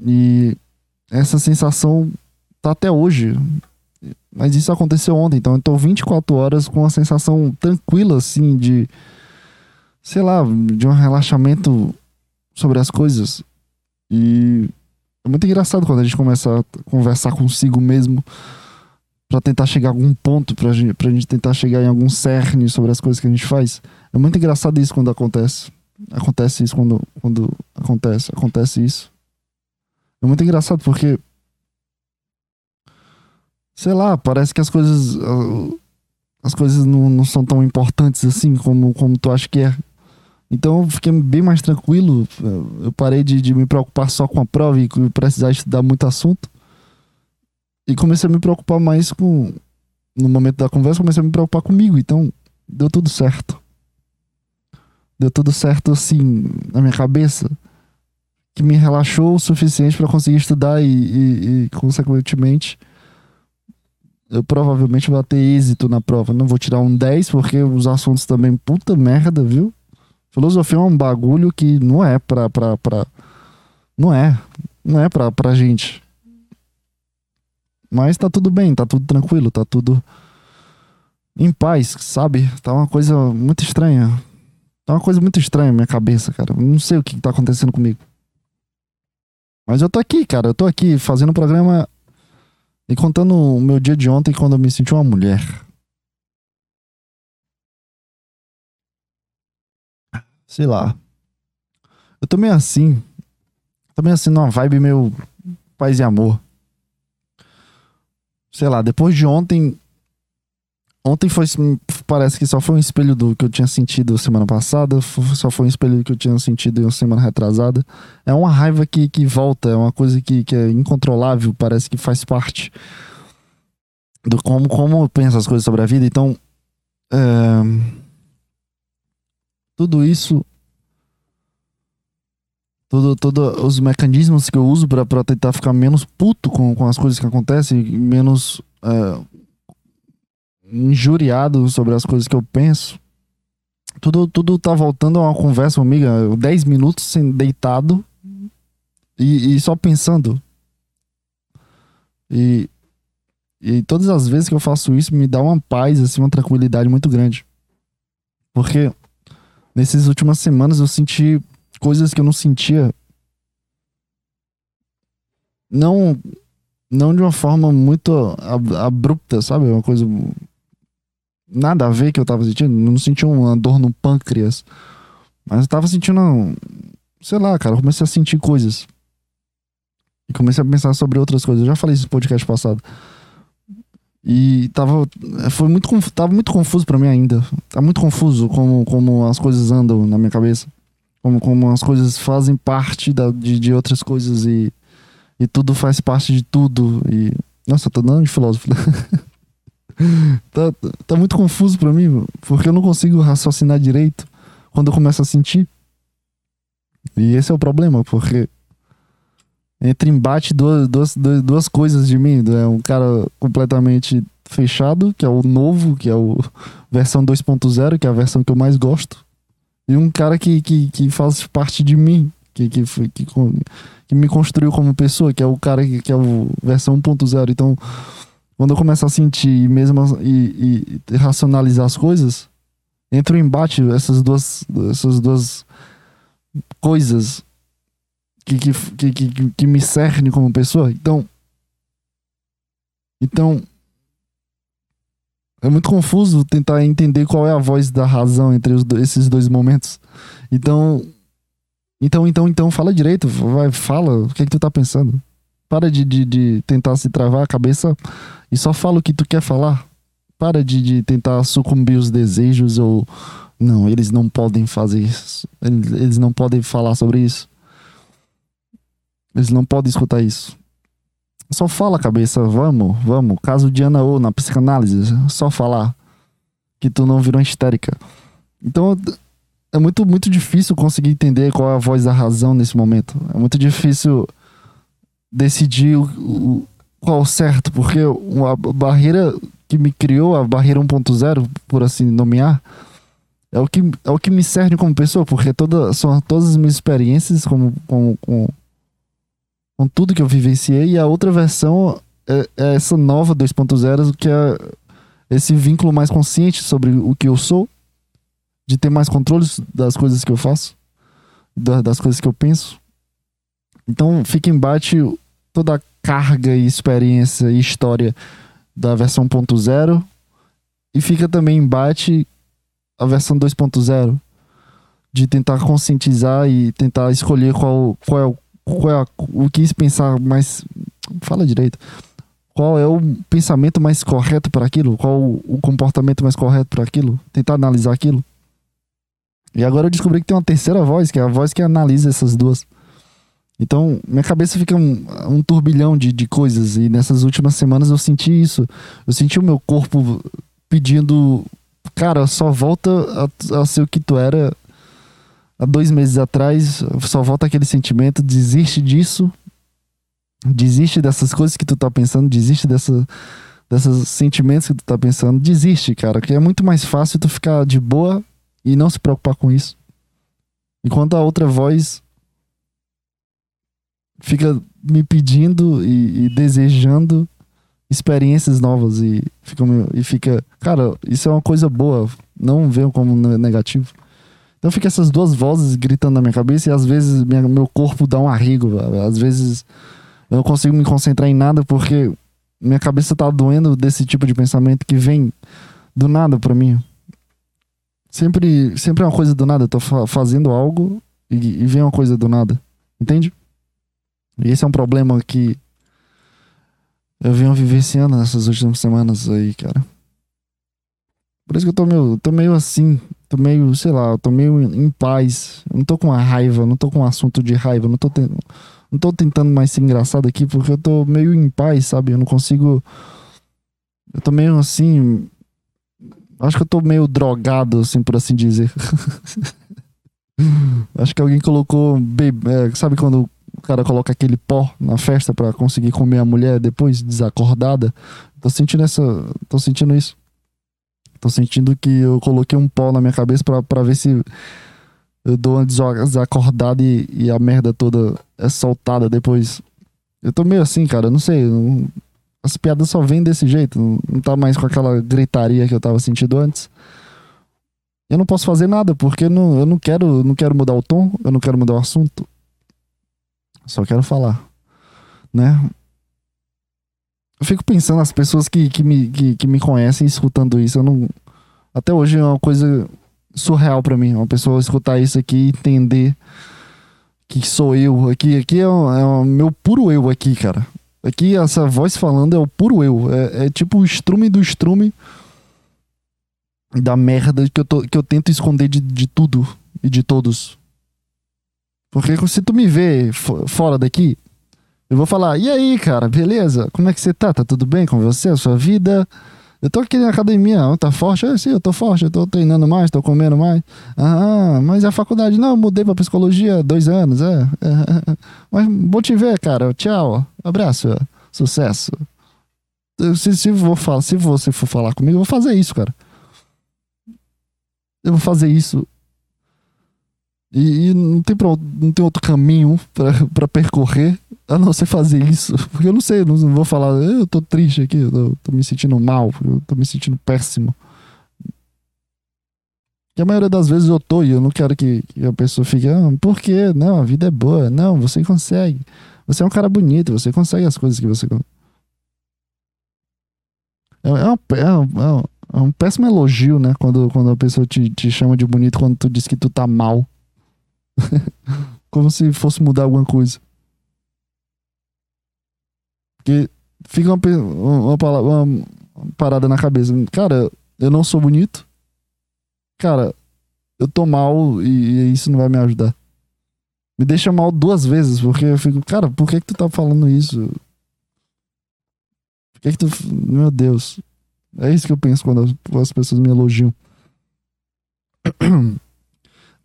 E essa sensação tá até hoje. Mas isso aconteceu ontem, então eu tô 24 horas com uma sensação tranquila, assim, de. Sei lá, de um relaxamento sobre as coisas. E é muito engraçado quando a gente começa a conversar consigo mesmo pra tentar chegar a algum ponto, pra gente, pra gente tentar chegar em algum cerne sobre as coisas que a gente faz. É muito engraçado isso quando acontece. Acontece isso quando, quando acontece. Acontece isso. É muito engraçado porque. Sei lá, parece que as coisas. ah, As coisas não, não são tão importantes assim como, como tu acha que é. Então eu fiquei bem mais tranquilo. Eu parei de, de me preocupar só com a prova e precisar estudar muito assunto. E comecei a me preocupar mais com. No momento da conversa, comecei a me preocupar comigo. Então deu tudo certo. Deu tudo certo assim na minha cabeça que me relaxou o suficiente para conseguir estudar e, e- e, consequentemente, eu provavelmente vou ter êxito na prova. Não vou tirar um 10, porque os assuntos também, puta merda, viu? Filosofia é um bagulho que não é pra. pra, pra não é. Não é pra, pra gente. Mas tá tudo bem, tá tudo tranquilo, tá tudo em paz, sabe? Tá uma coisa muito estranha. Tá uma coisa muito estranha na minha cabeça, cara. Não sei o que tá acontecendo comigo. Mas eu tô aqui, cara. Eu tô aqui fazendo o programa e contando o meu dia de ontem quando eu me senti uma mulher. Sei lá. Eu tô meio assim. Tô meio assim numa vibe meio paz e amor. Sei lá, depois de ontem. Ontem foi. Parece que só foi um espelho do que eu tinha sentido semana passada. Só foi um espelho do que eu tinha sentido em semana retrasada. É uma raiva que, que volta, é uma coisa que, que é incontrolável, parece que faz parte do como, como eu penso as coisas sobre a vida. Então, é, tudo isso, tudo, todo os mecanismos que eu uso pra tentar ficar menos puto com, com as coisas que acontecem, menos é, injuriado sobre as coisas que eu penso. Tudo, tudo tá voltando a uma conversa, amiga, 10 minutos sem deitado e, e só pensando. E, e todas as vezes que eu faço isso me dá uma paz, assim, uma tranquilidade muito grande. Porque nessas últimas semanas eu senti coisas que eu não sentia. Não, não de uma forma muito ab- abrupta, sabe? Uma coisa. Nada a ver que eu tava sentindo. Não senti uma dor no pâncreas. Mas eu tava sentindo. Sei lá, cara. Eu comecei a sentir coisas. E comecei a pensar sobre outras coisas. Eu já falei isso no podcast passado. E tava. Foi muito, tava muito confuso pra mim ainda. Tá muito confuso como, como as coisas andam na minha cabeça. Como, como as coisas fazem parte da, de, de outras coisas e, e tudo faz parte de tudo. E. Nossa, eu tô dando de filósofo. (laughs) tá, tá muito confuso pra mim, porque eu não consigo raciocinar direito quando eu começo a sentir. E esse é o problema, porque entra embate duas, duas, duas, duas coisas de mim. É um cara completamente fechado, que é o novo, que é o versão 2.0, que é a versão que eu mais gosto. E um cara que, que, que faz parte de mim, que, que, que, que me construiu como pessoa, que é o cara que, que é o versão 1.0. Então, quando eu começo a sentir mesmo e, e racionalizar as coisas, entra o embate essas duas, essas duas coisas que, que, que, que, que me cerne como pessoa. Então. Então. É muito confuso tentar entender qual é a voz da razão entre os esses dois momentos. Então. Então, então, então, fala direito. Vai, fala. O que é que tu tá pensando? Para de, de, de tentar se travar a cabeça e só fala o que tu quer falar. Para de, de tentar sucumbir os desejos ou. Não, eles não podem fazer isso. Eles, eles não podem falar sobre isso. Eles não podem escutar isso. Só fala, cabeça, vamos, vamos. Caso de Ana ou na psicanálise, só falar que tu não virou histérica. Então é muito, muito difícil conseguir entender qual é a voz da razão nesse momento. É muito difícil decidir o, o- qual certo, porque o- a barreira que me criou, a barreira 1.0, por assim nomear, é o que, é o que me serve como pessoa, porque toda, são todas as minhas experiências como, com, com, com tudo que eu vivenciei, e a outra versão é, é essa nova 2.0, que é esse vínculo mais consciente sobre o que eu sou, de ter mais controle das coisas que eu faço, da- das coisas que eu penso. Então fica embate toda a carga e experiência e história da versão 1.0 e fica também embate a versão 2.0 de tentar conscientizar e tentar escolher qual, qual é, o, qual é a- o que pensar mais. Fala direito. Qual é o pensamento mais correto para aquilo? Qual o, o comportamento mais correto para aquilo? Tentar analisar aquilo. E agora eu descobri que tem uma terceira voz, que é a voz que analisa essas duas. Então, minha cabeça fica um, um turbilhão de, de coisas. E nessas últimas semanas eu senti isso. Eu senti o meu corpo pedindo cara, só volta a, a ser o que tu era há dois meses atrás, só volta aquele sentimento, desiste disso, desiste dessas coisas que tu tá pensando, desiste dessa, desses sentimentos que tu tá pensando, desiste, cara, que é muito mais fácil tu ficar de boa e não se preocupar com isso. Enquanto a outra voz fica me pedindo e, e desejando experiências novas e fica, e fica, cara, isso é uma coisa boa, não vejo como ne- negativo. Então fica essas duas vozes gritando na minha cabeça e às vezes minha- meu corpo dá um arrigo, velho. às vezes eu não consigo me concentrar em nada porque minha cabeça tá doendo desse tipo de pensamento que vem do nada pra mim. Sempre, sempre é uma coisa do nada, eu tô fa- fazendo algo e, e vem uma coisa do nada, entende? E esse é um problema que eu venho vivenciando nessas últimas semanas aí, cara. Por isso que eu tô meio, tô meio assim, tô meio, sei lá, tô meio em paz. Eu não tô com uma raiva, não tô com um assunto de raiva, não tô, ten- não tô tentando mais ser engraçado aqui porque eu tô meio em paz, sabe? Eu não consigo. Eu tô meio assim. Acho que eu tô meio drogado, assim, por assim dizer. (laughs) Acho que alguém colocou. é, sabe quando o cara coloca aquele pó na festa pra conseguir comer a mulher depois, desacordada? Tô sentindo essa. Tô sentindo isso. Tô sentindo que eu coloquei um pó na minha cabeça pra ver se eu dou uma desacordada e, e a merda toda é soltada depois. Eu tô meio assim, cara, não sei. não- as piadas só vêm desse jeito. Não, não tá mais com aquela gritaria que eu tava sentindo antes. Eu não posso fazer nada, porque não, eu não quero, não quero mudar o tom, eu não quero mudar o assunto. Só quero falar. Né? Eu fico pensando nas pessoas que, que, me, que, que me conhecem escutando isso. Eu não. Até hoje é uma coisa surreal pra mim. Uma pessoa escutar isso aqui e entender que sou eu. Aqui, aqui é o, é meu puro eu aqui, cara. Aqui essa voz falando é o puro eu. É, é tipo o estrume do estrume da merda que eu, tô, que eu tento esconder de, de tudo e de todos. Porque se tu me vê fo- fora daqui, eu vou falar, e aí, cara, beleza? Como é que você tá? Tá tudo bem com você, a sua vida? Eu tô aqui na academia, tá forte? Ah, sim, eu tô forte, eu tô treinando mais, tô comendo mais. Ah, mas a faculdade, não, eu mudei pra psicologia dois anos, é. é. Mas vou te ver, cara, tchau, abraço, sucesso. Eu- Se, se, vou falar, se você for falar comigo, eu vou fazer isso, cara. Eu vou fazer isso. E, e não, tem pra, não tem outro caminho pra percorrer a não ser fazer isso. (laughs) Porque eu não sei, não, vou falar, eu tô triste aqui, eu tô, tô me sentindo mal, eu tô me sentindo péssimo. Que a maioria das vezes eu tô e eu não quero que, que a pessoa fique, ah, por quê? Não, a vida é boa. Não, você consegue. Você é um cara bonito, você consegue as coisas que você. É, é, é, um- é é um péssimo elogio, né? Quando, quando a pessoa te, te chama de bonito quando tu diz que tu tá mal. (laughs) Como se fosse mudar alguma coisa. Porque fica uma, uma, uma parada na cabeça. Cara, eu não sou bonito. Cara, eu tô mal e, e isso não vai me ajudar. Me deixa mal duas vezes, porque eu fico, cara, por que que tu tá falando isso? Por que que tu. Meu Deus. É isso que eu penso quando as, as pessoas me elogiam. (clears throat)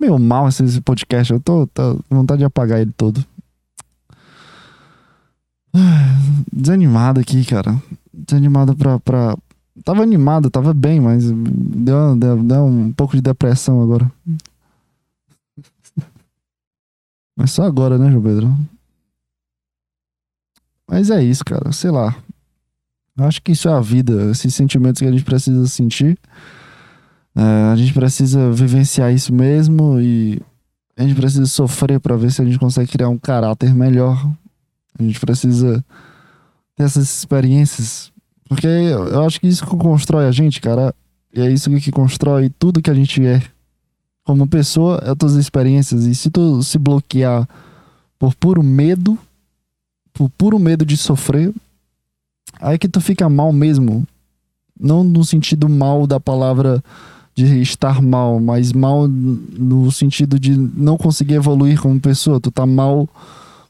Meio mal esse, esse podcast. Eu tô, tô vontade de apagar ele todo. Desanimado aqui, cara. Desanimado pra, pra. Tava animado, tava bem, mas deu, deu, deu um pouco de depressão agora. (laughs) Mas só agora, né, João Pedro? Mas é isso, cara. Sei lá. Acho que isso é a vida. Esses sentimentos que a gente precisa sentir. É, a gente precisa vivenciar isso mesmo e a gente precisa sofrer pra ver se a gente consegue criar um caráter melhor. A gente precisa ter essas experiências. Porque eu acho que isso que constrói a gente, cara. E é isso que constrói tudo que a gente é. Como pessoa, é as tuas experiências. E se tu se bloquear por puro medo, por puro medo de sofrer, aí que tu fica mal mesmo. Não no sentido mal da palavra de estar mal, mas mal no sentido de não conseguir evoluir como pessoa. Tu tá mal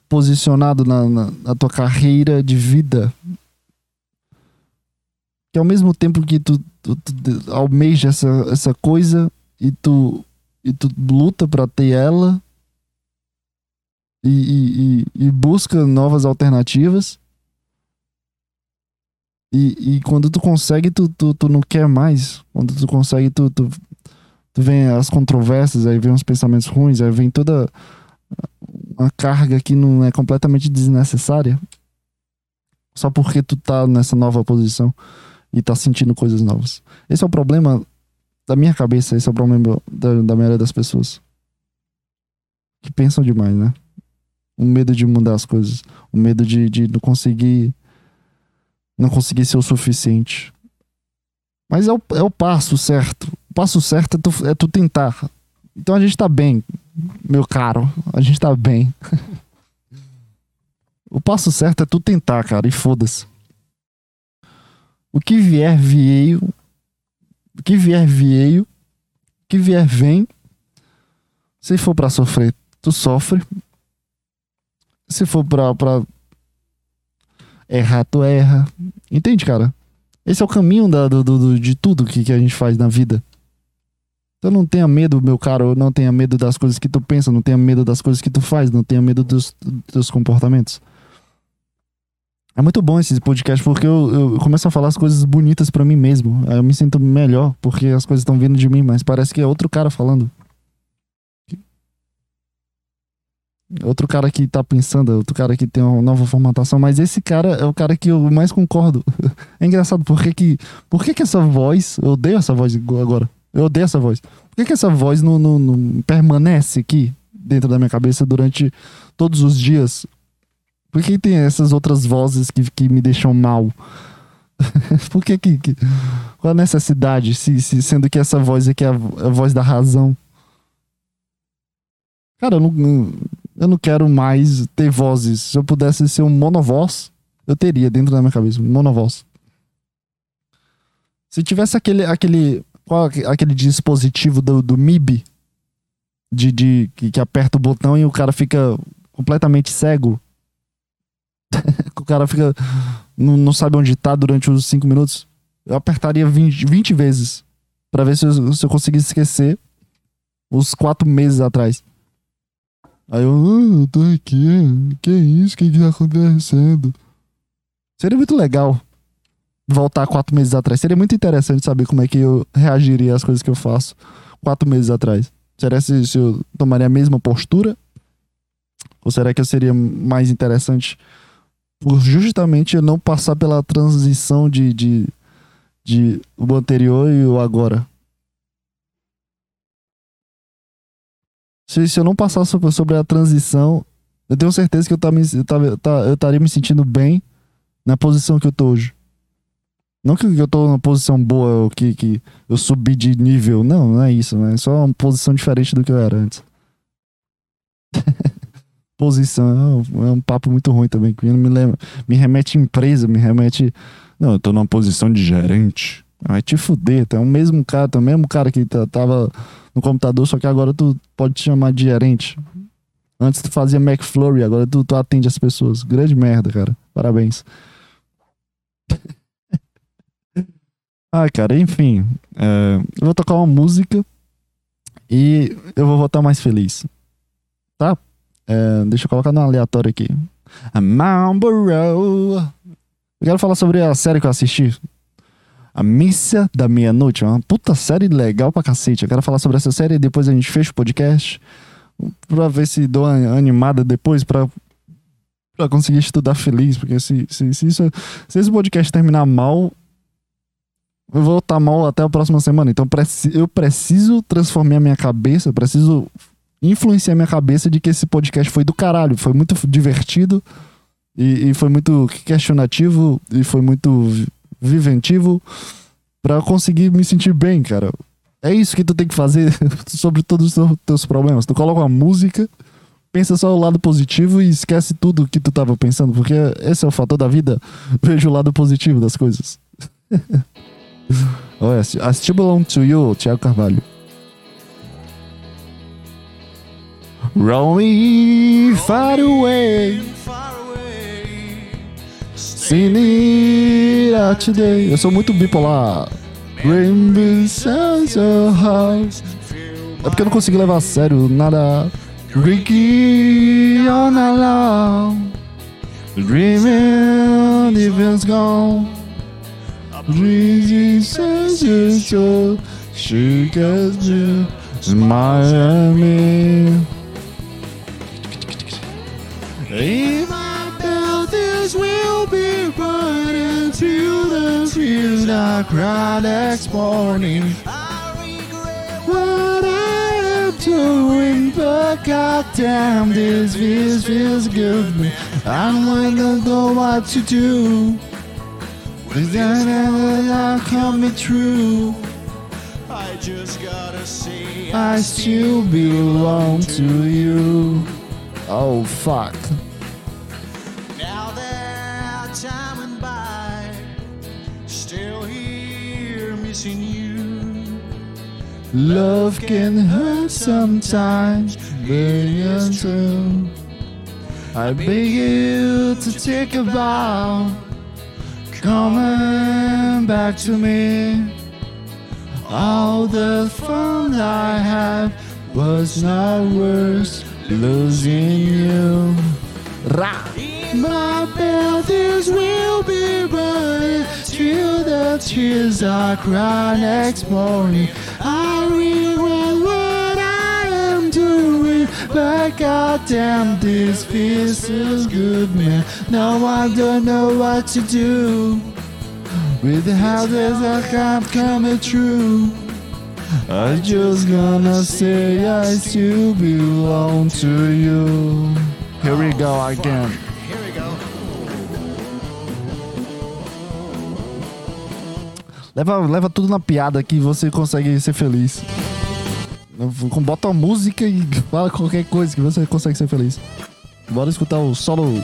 posicionado na, na, na tua carreira de vida. Que ao mesmo tempo que tu, tu, tu almeja essa, essa coisa e tu, e tu luta pra ter ela e, e, e busca novas alternativas. E, e quando tu consegue, tu, tu, tu não quer mais. Quando tu consegue, tu, tu, tu vem as controvérsias, aí vem os pensamentos ruins, aí vem toda uma carga que não é completamente desnecessária. Só porque tu tá nessa nova posição e tá sentindo coisas novas. Esse é o problema da minha cabeça, esse é o problema da, da maioria das pessoas. Que pensam demais, né? O medo de mudar as coisas. O medo de, de não conseguir. Não conseguir ser o suficiente. Mas é o, é o passo certo. O passo certo é tu, é tu tentar. Então a gente tá bem, meu caro. A gente tá bem. (laughs) o passo certo é tu tentar, cara, e foda-se. O que vier, veio. O que vier, veio. O que vier, vem. Se for pra sofrer, tu sofre. Se for pra, pra errar, tu erra. Entende, cara? Esse é o caminho da, do, do- de tudo que, que a gente faz na vida. Então não tenha medo, meu caro, não tenha medo das coisas que tu pensa, não tenha medo das coisas que tu faz, não tenha medo dos teus comportamentos. É muito bom esse podcast porque eu, eu começo a falar as coisas bonitas pra mim mesmo. Eu me sinto melhor porque as coisas estão vindo de mim, mas parece que é outro cara falando. Outro cara que tá pensando, outro cara que tem uma nova formatação, mas esse cara é o cara que eu mais concordo. (laughs) É engraçado, por que que, por que, que essa voz, eu odeio essa voz agora. Eu odeio essa voz. Por que, que essa voz não, não- não permanece aqui dentro da minha cabeça durante todos os dias? Por que tem essas outras vozes que, que me deixam mal? (laughs) Por que que, que- Qual a necessidade, se, se- sendo que essa voz aqui é a, vo- a voz da razão? Cara, eu não, não- eu não quero mais ter vozes. Se eu pudesse ser um monovoz, eu teria dentro da minha cabeça, um monovoz. Se tivesse aquele, aquele, qual é aquele dispositivo do, do MIB, de, de, que, que aperta o botão e o cara fica completamente cego. (laughs) o cara fica, não, não sabe onde tá durante os 5 minutos. Eu apertaria 20, 20 vezes pra ver se eu, se eu conseguisse esquecer os 4 meses atrás. Aí eu, ah, eu tô aqui, que isso, o que que tá acontecendo? Seria muito legal voltar quatro meses atrás. Seria muito interessante saber como é que eu reagiria às coisas que eu faço quatro meses atrás. Será se, se eu tomaria a mesma postura? Ou será que eu seria mais interessante por justamente eu não passar pela transição de, de, de o anterior e o agora? Se, se eu não passar sobre, a transição, eu tenho certeza que eu, tá, tá- eu estaria me sentindo bem na posição que eu tô hoje. Não que eu tô numa posição boa ou que, que eu subi de nível. Não, não é isso. né? É só uma posição diferente do que eu era antes. (laughs) posição é um, é um papo muito ruim também. Que me, lembra, me remete empresa, me remete. Não, eu tô numa posição de gerente. Vai te fuder, tu é o mesmo cara, é o mesmo cara que tá- tava no computador, só que agora tu pode te chamar de gerente. Antes tu fazia McFlurry, agora tu, tu atende as pessoas. Grande merda, cara. Parabéns. Ai, (laughs) cara, enfim. é, eu vou tocar uma música e eu vou voltar mais feliz. Tá? É, deixa eu colocar no aleatório aqui. A. Eu quero falar sobre a série que eu assisti. A Missa da Meia-Noite. É uma puta série legal pra cacete. Eu quero falar sobre essa série e depois a gente fecha o podcast. Pra ver se dou uma animada depois pra, pra conseguir estudar feliz. Porque se, se, se, isso, se esse podcast terminar mal, eu vou estar mal até a próxima semana. Então eu preciso transformar minha cabeça, eu preciso influenciar minha cabeça de que esse podcast foi do caralho. Foi muito divertido e, e foi muito questionativo e foi muito viventivo eu conseguir me sentir bem, cara. É isso que tu tem que fazer (laughs) sobre todos os teus- problemas. Tu coloca uma música, pensa só o lado positivo e esquece tudo que tu tava pensando, porque esse é o fator da vida. (laughs) Veja o lado positivo das coisas. (laughs) Olha, I still belong to you, Thiago Carvalho. Roll Far away. Out today. Eu sou muito bipolar. Rainbow sounds so high. É porque eu não consegui levar a sério nada. Ricky on alone. Dreaming, events gone. Breezy says it's. She gets me Miami. If I this will be running to the field I cried next morning. What I am doing, but goddamn, this feels feels good. I don't know what to do. Cause that never coming true. I just gotta say I still belong to you. Oh fuck. Love can hurt sometimes, very untrue. I beg you to take a bow, coming back to me. All the fun I had was not worth losing you. My buildings will be burning till the tears I cry next morning. I regret what I am doing, but goddamn, this feels so good, man. Now I don't know what to do with the houses I can't coming true. I just gonna say I still belong to you. Here we go again. Leva, leva tudo na piada que você consegue ser feliz. Bota a música e fala qualquer coisa que você consegue ser feliz. Bora escutar o solo.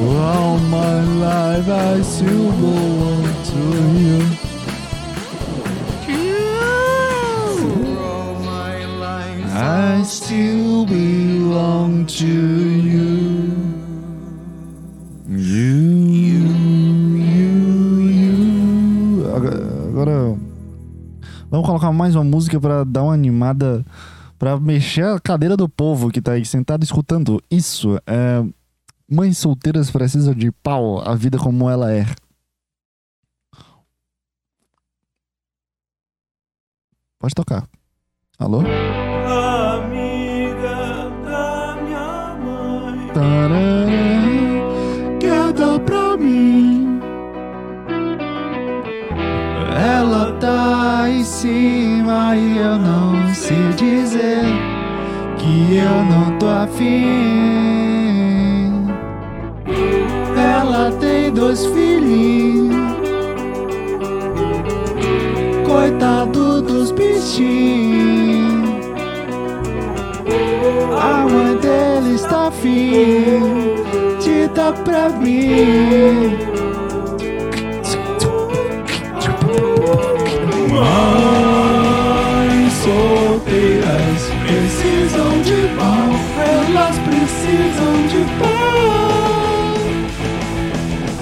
All my life I still belong to you. I still belong to you. You, you, you. Agora, vamos colocar mais uma música pra dar uma animada, pra mexer a cadeira do povo que tá aí sentado escutando isso. É, mães solteiras precisam de pau, a vida como ela é. Pode tocar. Alô? Dar pra mim. Ela tá em cima e eu não sei dizer que eu não tô afim. Ela tem dois filhinhos. Coitado dos bichinhos. Dele de dar pra mim. Mães solteiras precisam de pão, elas precisam de pão.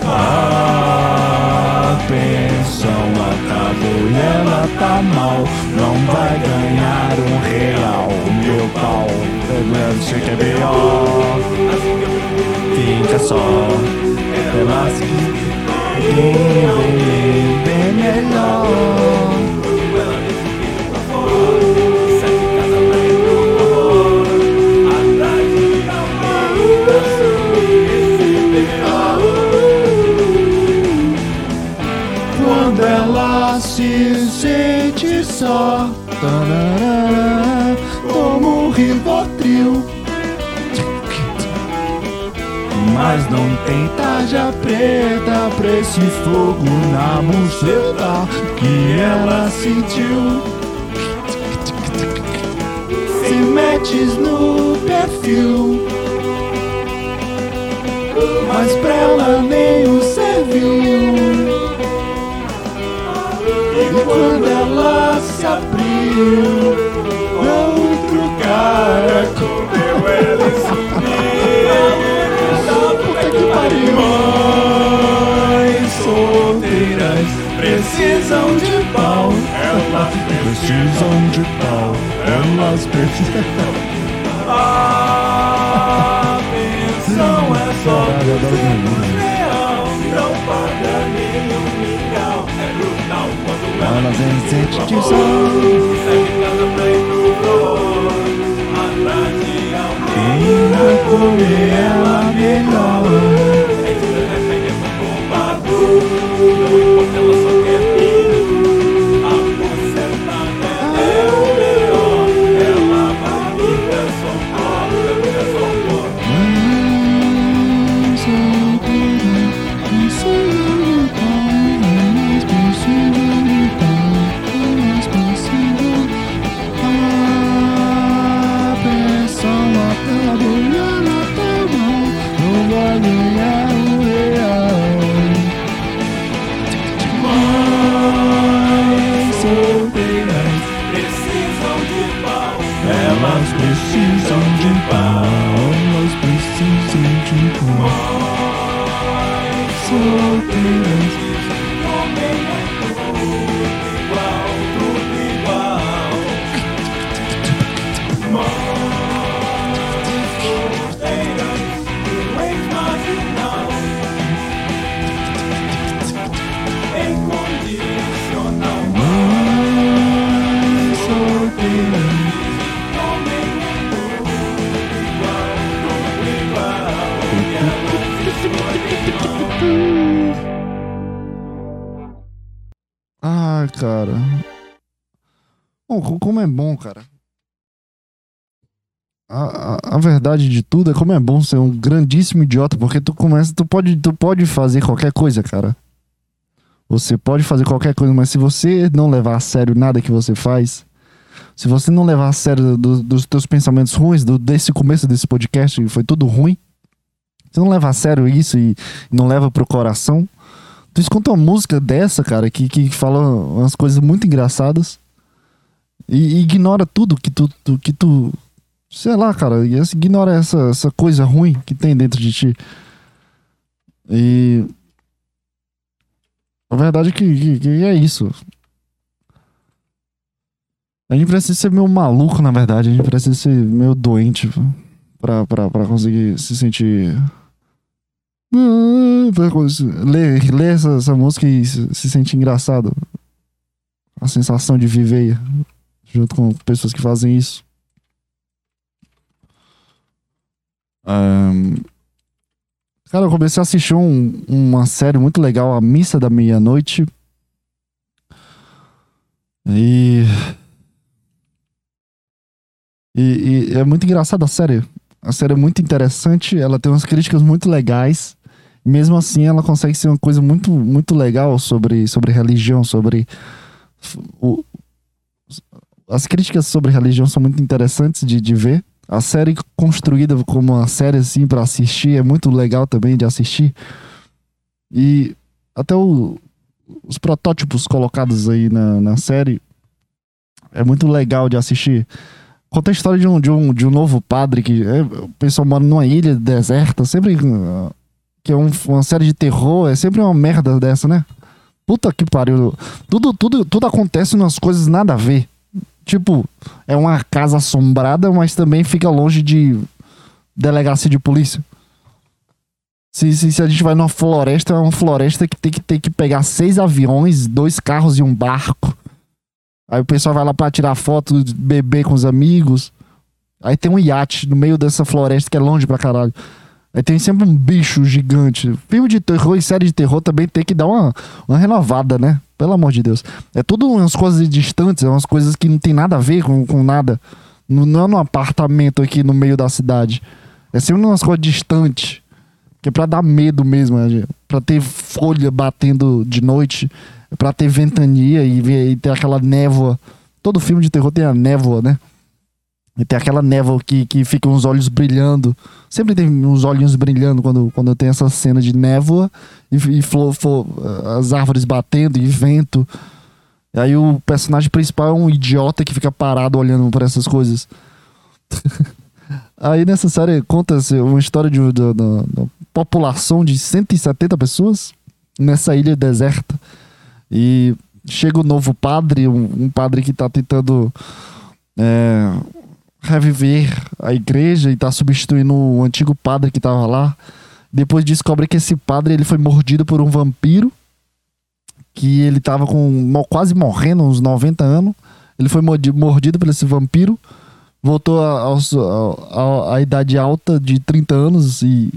A pensão acabou e ela tá mal, não vai ganhar um real. Meu pau, que é pior. Fica só, elas que bem, bem melhor. Quando ela se sente só, tarará, Mas não tem tarja preta pra esse fogo na buceta que ela sentiu. Se metes no perfil, mas pra ela nem o serviu. E quando ela se abriu, precisam de pau. Elas precisam de pau. Elas precisam. (laughs) A pensão é só duzentos real. Não paga nenhum mingau. É brutal quando ela sente de Quem vai comer ela melhor? Elas de pau, elas precisam de. Solteiras. Mães cara. Bom, co- como é bom, cara. A, a, a verdade de tudo é como é bom ser um grandíssimo idiota, porque tu começa, tu pode, tu pode fazer qualquer coisa, cara. Você pode fazer qualquer coisa, mas se você não levar a sério nada que você faz, se você não levar a sério do- dos teus pensamentos ruins, do, desse começo desse podcast, que foi tudo ruim, você não leva a sério isso e não leva pro coração, tu escuta uma música dessa, cara, que, que fala umas coisas muito engraçadas e, e ignora tudo que tu, tu- que tu. Sei lá, cara, ignora essa, essa coisa ruim que tem dentro de ti. E. A verdade é que, que- que é isso. A gente precisa ser meio maluco, na verdade. A gente precisa ser meio doente pra, pra, pra conseguir se sentir. Pra cons- Ler, ler essa, essa música e se, se engraçado. A sensação de viver junto com pessoas que fazem isso. Ahn, Cara, eu comecei a assistir um- uma série muito legal, A Missa da Meia-Noite. E... e. e é muito engraçada a série. A série é muito interessante, ela tem umas críticas muito legais. Mesmo assim, ela consegue ser uma coisa muito, muito legal sobre, sobre religião, sobre. O, as críticas sobre religião são muito interessantes de, de ver. A série construída como uma série assim para assistir é muito legal também de assistir. E até o- os protótipos colocados aí na, na série é muito legal de assistir. Conta a história de um, de um, de um novo padre que é, o pessoal mora numa ilha deserta, sempre ah, que é um- uma série de terror, é sempre uma merda dessa, né? Puta que pariu. Tudo, tudo, tudo acontece umas coisas nada a ver. Tipo, é uma casa assombrada, mas também fica longe de delegacia de polícia. Se, se, se a gente vai numa floresta, é uma floresta que tem que ter que pegar seis aviões, dois carros e um barco. Aí o pessoal vai lá pra tirar foto, beber com os amigos. Aí tem um iate no meio dessa floresta que é longe pra caralho. Aí tem sempre um bicho gigante. Filme de terror e série de terror também tem que dar uma, uma renovada, né? Pelo amor de Deus. É tudo umas coisas distantes, é umas coisas que não tem nada a ver com, com nada. Não, não é num apartamento aqui no meio da cidade. É sempre umas coisas distantes. Que é pra dar medo mesmo, né? pra ter folha batendo de noite, é pra ter ventania e, e ter aquela névoa. Todo filme de terror tem a névoa, né? E tem aquela névoa que, que fica uns olhos brilhando. Sempre tem uns olhinhos brilhando quando, quando tem essa cena de névoa e, e flo- as árvores batendo e vento. E aí o personagem principal é um idiota que fica parado olhando para essas coisas. (laughs) aí nessa série conta-se uma história de, de- da- da população de 170 pessoas nessa ilha deserta. E chega o novo padre, um, um padre que tá tentando é, reviver a igreja e tá substituindo o antigo padre que tava lá. Depois descobre que esse padre ele foi mordido por um vampiro. Que ele tava com quase morrendo, uns 90 anos. Ele foi mordi- mordido por esse vampiro. Voltou a- a- a- à idade alta de 30 anos e,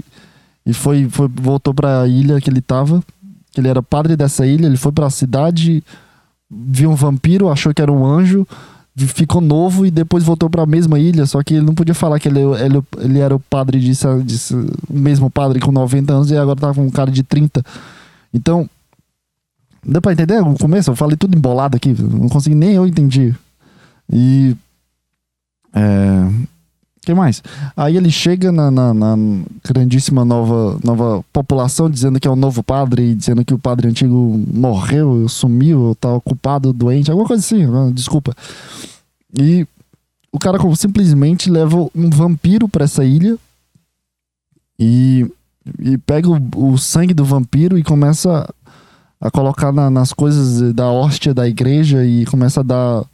e foi, foi, voltou pra ilha que ele tava. Que ele era padre dessa ilha. Ele foi pra cidade, viu um vampiro, achou que era um anjo ficou novo e depois voltou para a mesma ilha, só que ele não podia falar que ele, ele, ele era o padre de, de, o mesmo padre com 90 anos e agora tava com um cara de 30. Então, deu para entender no começo? Eu falei tudo embolado aqui, não consegui nem eu entendi. E é, que mais? Aí ele chega na, na, na grandíssima nova, nova população dizendo que é o novo padre, dizendo que o padre antigo morreu, sumiu, tá ocupado, doente, alguma coisa assim, né? desculpa. E o cara simplesmente leva um vampiro para essa ilha e, e pega o, o sangue do vampiro e começa a colocar na- nas coisas da hóstia da igreja e começa a dar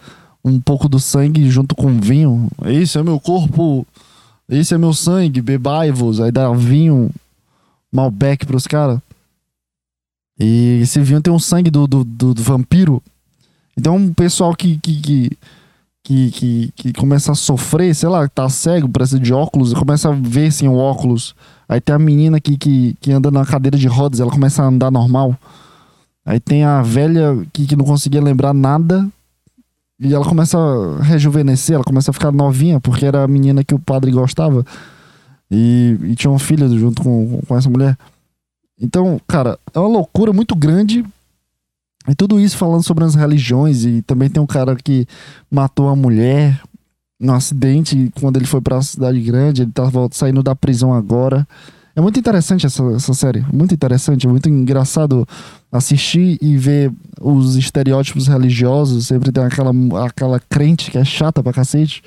um pouco do sangue junto com vinho. Esse é meu corpo, esse é meu sangue, bebai-vos. Aí dá vinho Malbec pros caras. E esse vinho tem o sangue do, do, do- do vampiro. Então o pessoal que, que, que, que, que, que começa a sofrer, sei lá, tá cego, precisa de óculos, começa a ver sem o óculos. Aí tem a menina que, que, que anda na cadeira de rodas, ela começa a andar normal. Aí tem a velha que, que não conseguia lembrar nada. E ela começa a rejuvenescer, ela começa a ficar novinha, porque era a menina que o padre gostava. E, e tinha um filho junto com, com essa mulher. Então, cara, é uma loucura muito grande. E tudo isso falando sobre as religiões. E também tem um cara que matou a mulher num acidente quando ele foi pra cidade grande. Ele tá saindo da prisão agora. É muito interessante essa, essa série. Muito interessante. Muito engraçado assistir e ver os estereótipos religiosos. Sempre tem aquela, aquela crente que é chata pra cacete.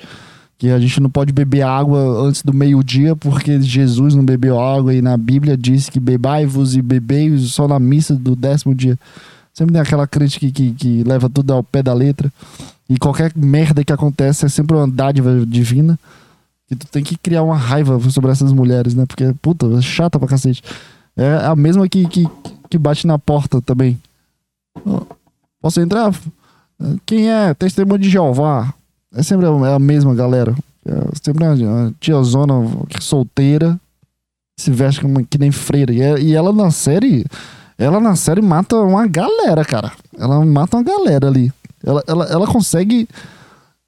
Que a gente não pode beber água antes do meio-dia porque Jesus não bebeu água e na Bíblia diz que bebai-vos e bebei só na missa do décimo dia. Sempre tem aquela crente que, que, que leva tudo ao pé da letra. E qualquer merda que acontece é sempre uma dádiva divina. E tu tem que criar uma raiva sobre essas mulheres, né? Porque, puta, é chata pra cacete. É a mesma que, que, que bate na porta também. Posso entrar? Quem é? Testemunho de Jeová. É sempre a é mesma galera. É sempre uma tiazona solteira. Se veste como, que nem freira. E, e ela na série. Ela na série mata uma galera, cara. Ela mata uma galera ali. Ela, ela, ela consegue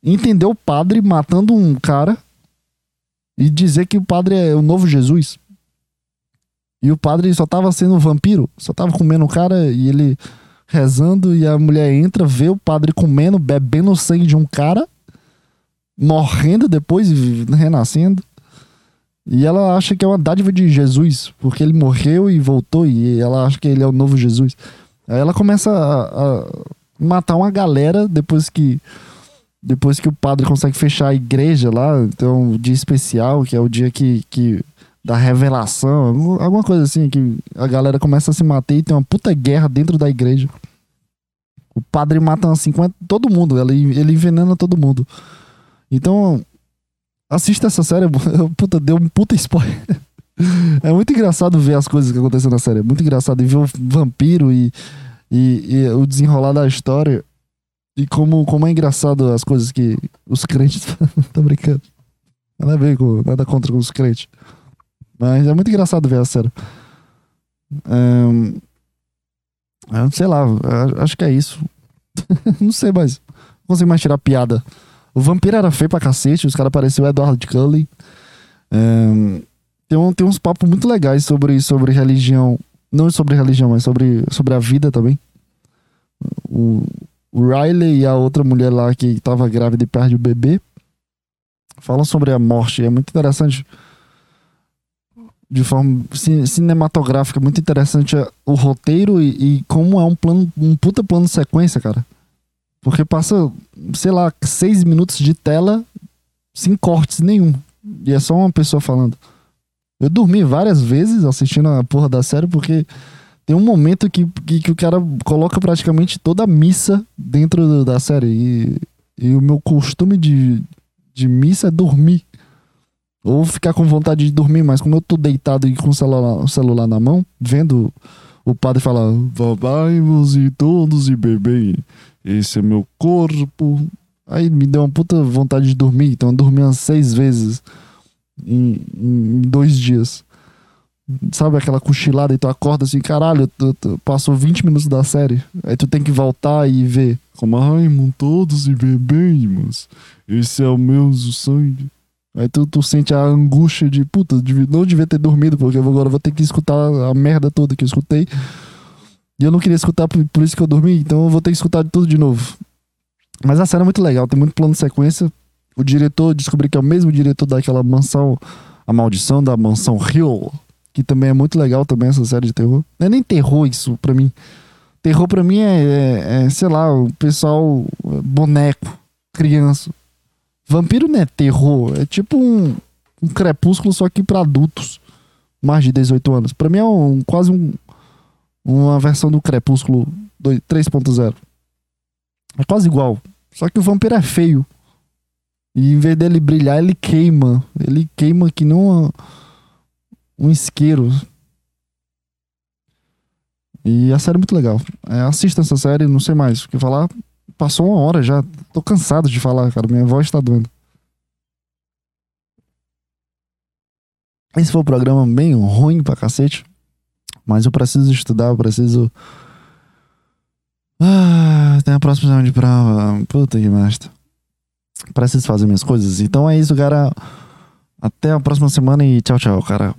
entender o padre matando um cara e dizer que o padre é o novo Jesus. E o padre só tava sendo um vampiro, só tava comendo o cara e ele rezando e a mulher entra, vê o padre comendo, bebendo o sangue de um cara, morrendo depois e renascendo. E ela acha que é uma dádiva de Jesus, porque ele morreu e voltou e ela acha que ele é o novo Jesus. Aí ela começa a, a matar uma galera depois que depois que o padre consegue fechar a igreja lá, então o dia especial, que é o dia que, que da revelação, algum- alguma coisa assim, que a galera começa a se matar e tem uma puta guerra dentro da igreja. O padre mata umas 50, todo mundo, ele, ele envenena todo mundo. Então, assista essa série, (laughs) puta, deu um puta spoiler. É muito engraçado ver as coisas que acontecem na série, é muito engraçado e ver o vampiro e, e, e o desenrolar da história. E como, como é engraçado as coisas que os crentes. (laughs) Tô brincando. Nada a ver com. Nada contra os crentes. Mas é muito engraçado ver a série. Ahn, eu sei lá, acho que é isso. (laughs) não sei mais. Não consigo mais tirar piada. O vampiro era feio pra cacete, os caras pareciam o Edward Cullen. Ahn, tem, um, tem uns papos muito legais sobre, sobre religião. Não sobre religião, mas sobre, sobre a vida também. O, o Riley e a outra mulher lá que tava grávida e perde o bebê falam sobre a morte. É muito interessante. De forma ci- cinematográfica, muito interessante é, o roteiro e, e como é um plano, um puta plano sequência, cara. Porque passa, sei lá, seis minutos de tela sem cortes nenhum. E é só uma pessoa falando. Eu dormi várias vezes assistindo a porra da série porque tem um momento que, que, que o cara coloca praticamente toda a missa dentro da série. E, e o meu costume de, de missa é dormir. Ou ficar com vontade de dormir, mas como eu tô deitado e com o celular, o celular na mão, vendo o padre falar: Babai-vos e todos e bebei, esse é meu corpo. Aí me deu uma puta vontade de dormir, então eu dormi umas seis vezes em, em dois dias. Sabe aquela cochilada e tu acorda assim, caralho, tu, tu- passou 20 minutos da série. Aí tu tem que voltar e ver. Como, ai, irmão, todos e bebemos. Esse é o meu sangue. Aí tu, tu sente a angústia de, puta, não devia ter dormido, porque agora vou ter que escutar a merda toda que eu escutei. E eu não queria escutar, por, por isso que eu dormi, então eu vou ter que escutar tudo de novo. Mas a série é muito legal, tem muito plano de sequência. O diretor, descobri que é o mesmo diretor daquela mansão, A Maldição da Mansão Hill, que também é muito legal também essa série de terror. Não é nem terror isso pra mim. Terror pra mim é, é- é, sei lá, o pessoal boneco, criança. Vampiro não é terror, é tipo um, um crepúsculo só que pra adultos, mais de 18 anos. Pra mim é um, quase um, uma versão do crepúsculo dois- 3.0. É quase igual, só que o vampiro é feio. E em vez dele brilhar, ele queima. Ele queima que uma- um isqueiro. E a série é muito legal. É, assista essa série, não sei mais o que falar. Passou uma hora já. Tô cansado de falar, cara. Minha voz tá doendo. Esse foi um programa bem ruim pra cacete. Mas eu preciso estudar, eu preciso Ah, tem a próxima semana de prova. Puta que merda. Preciso fazer minhas coisas. Então é isso, cara. Até a próxima semana e tchau, tchau, cara.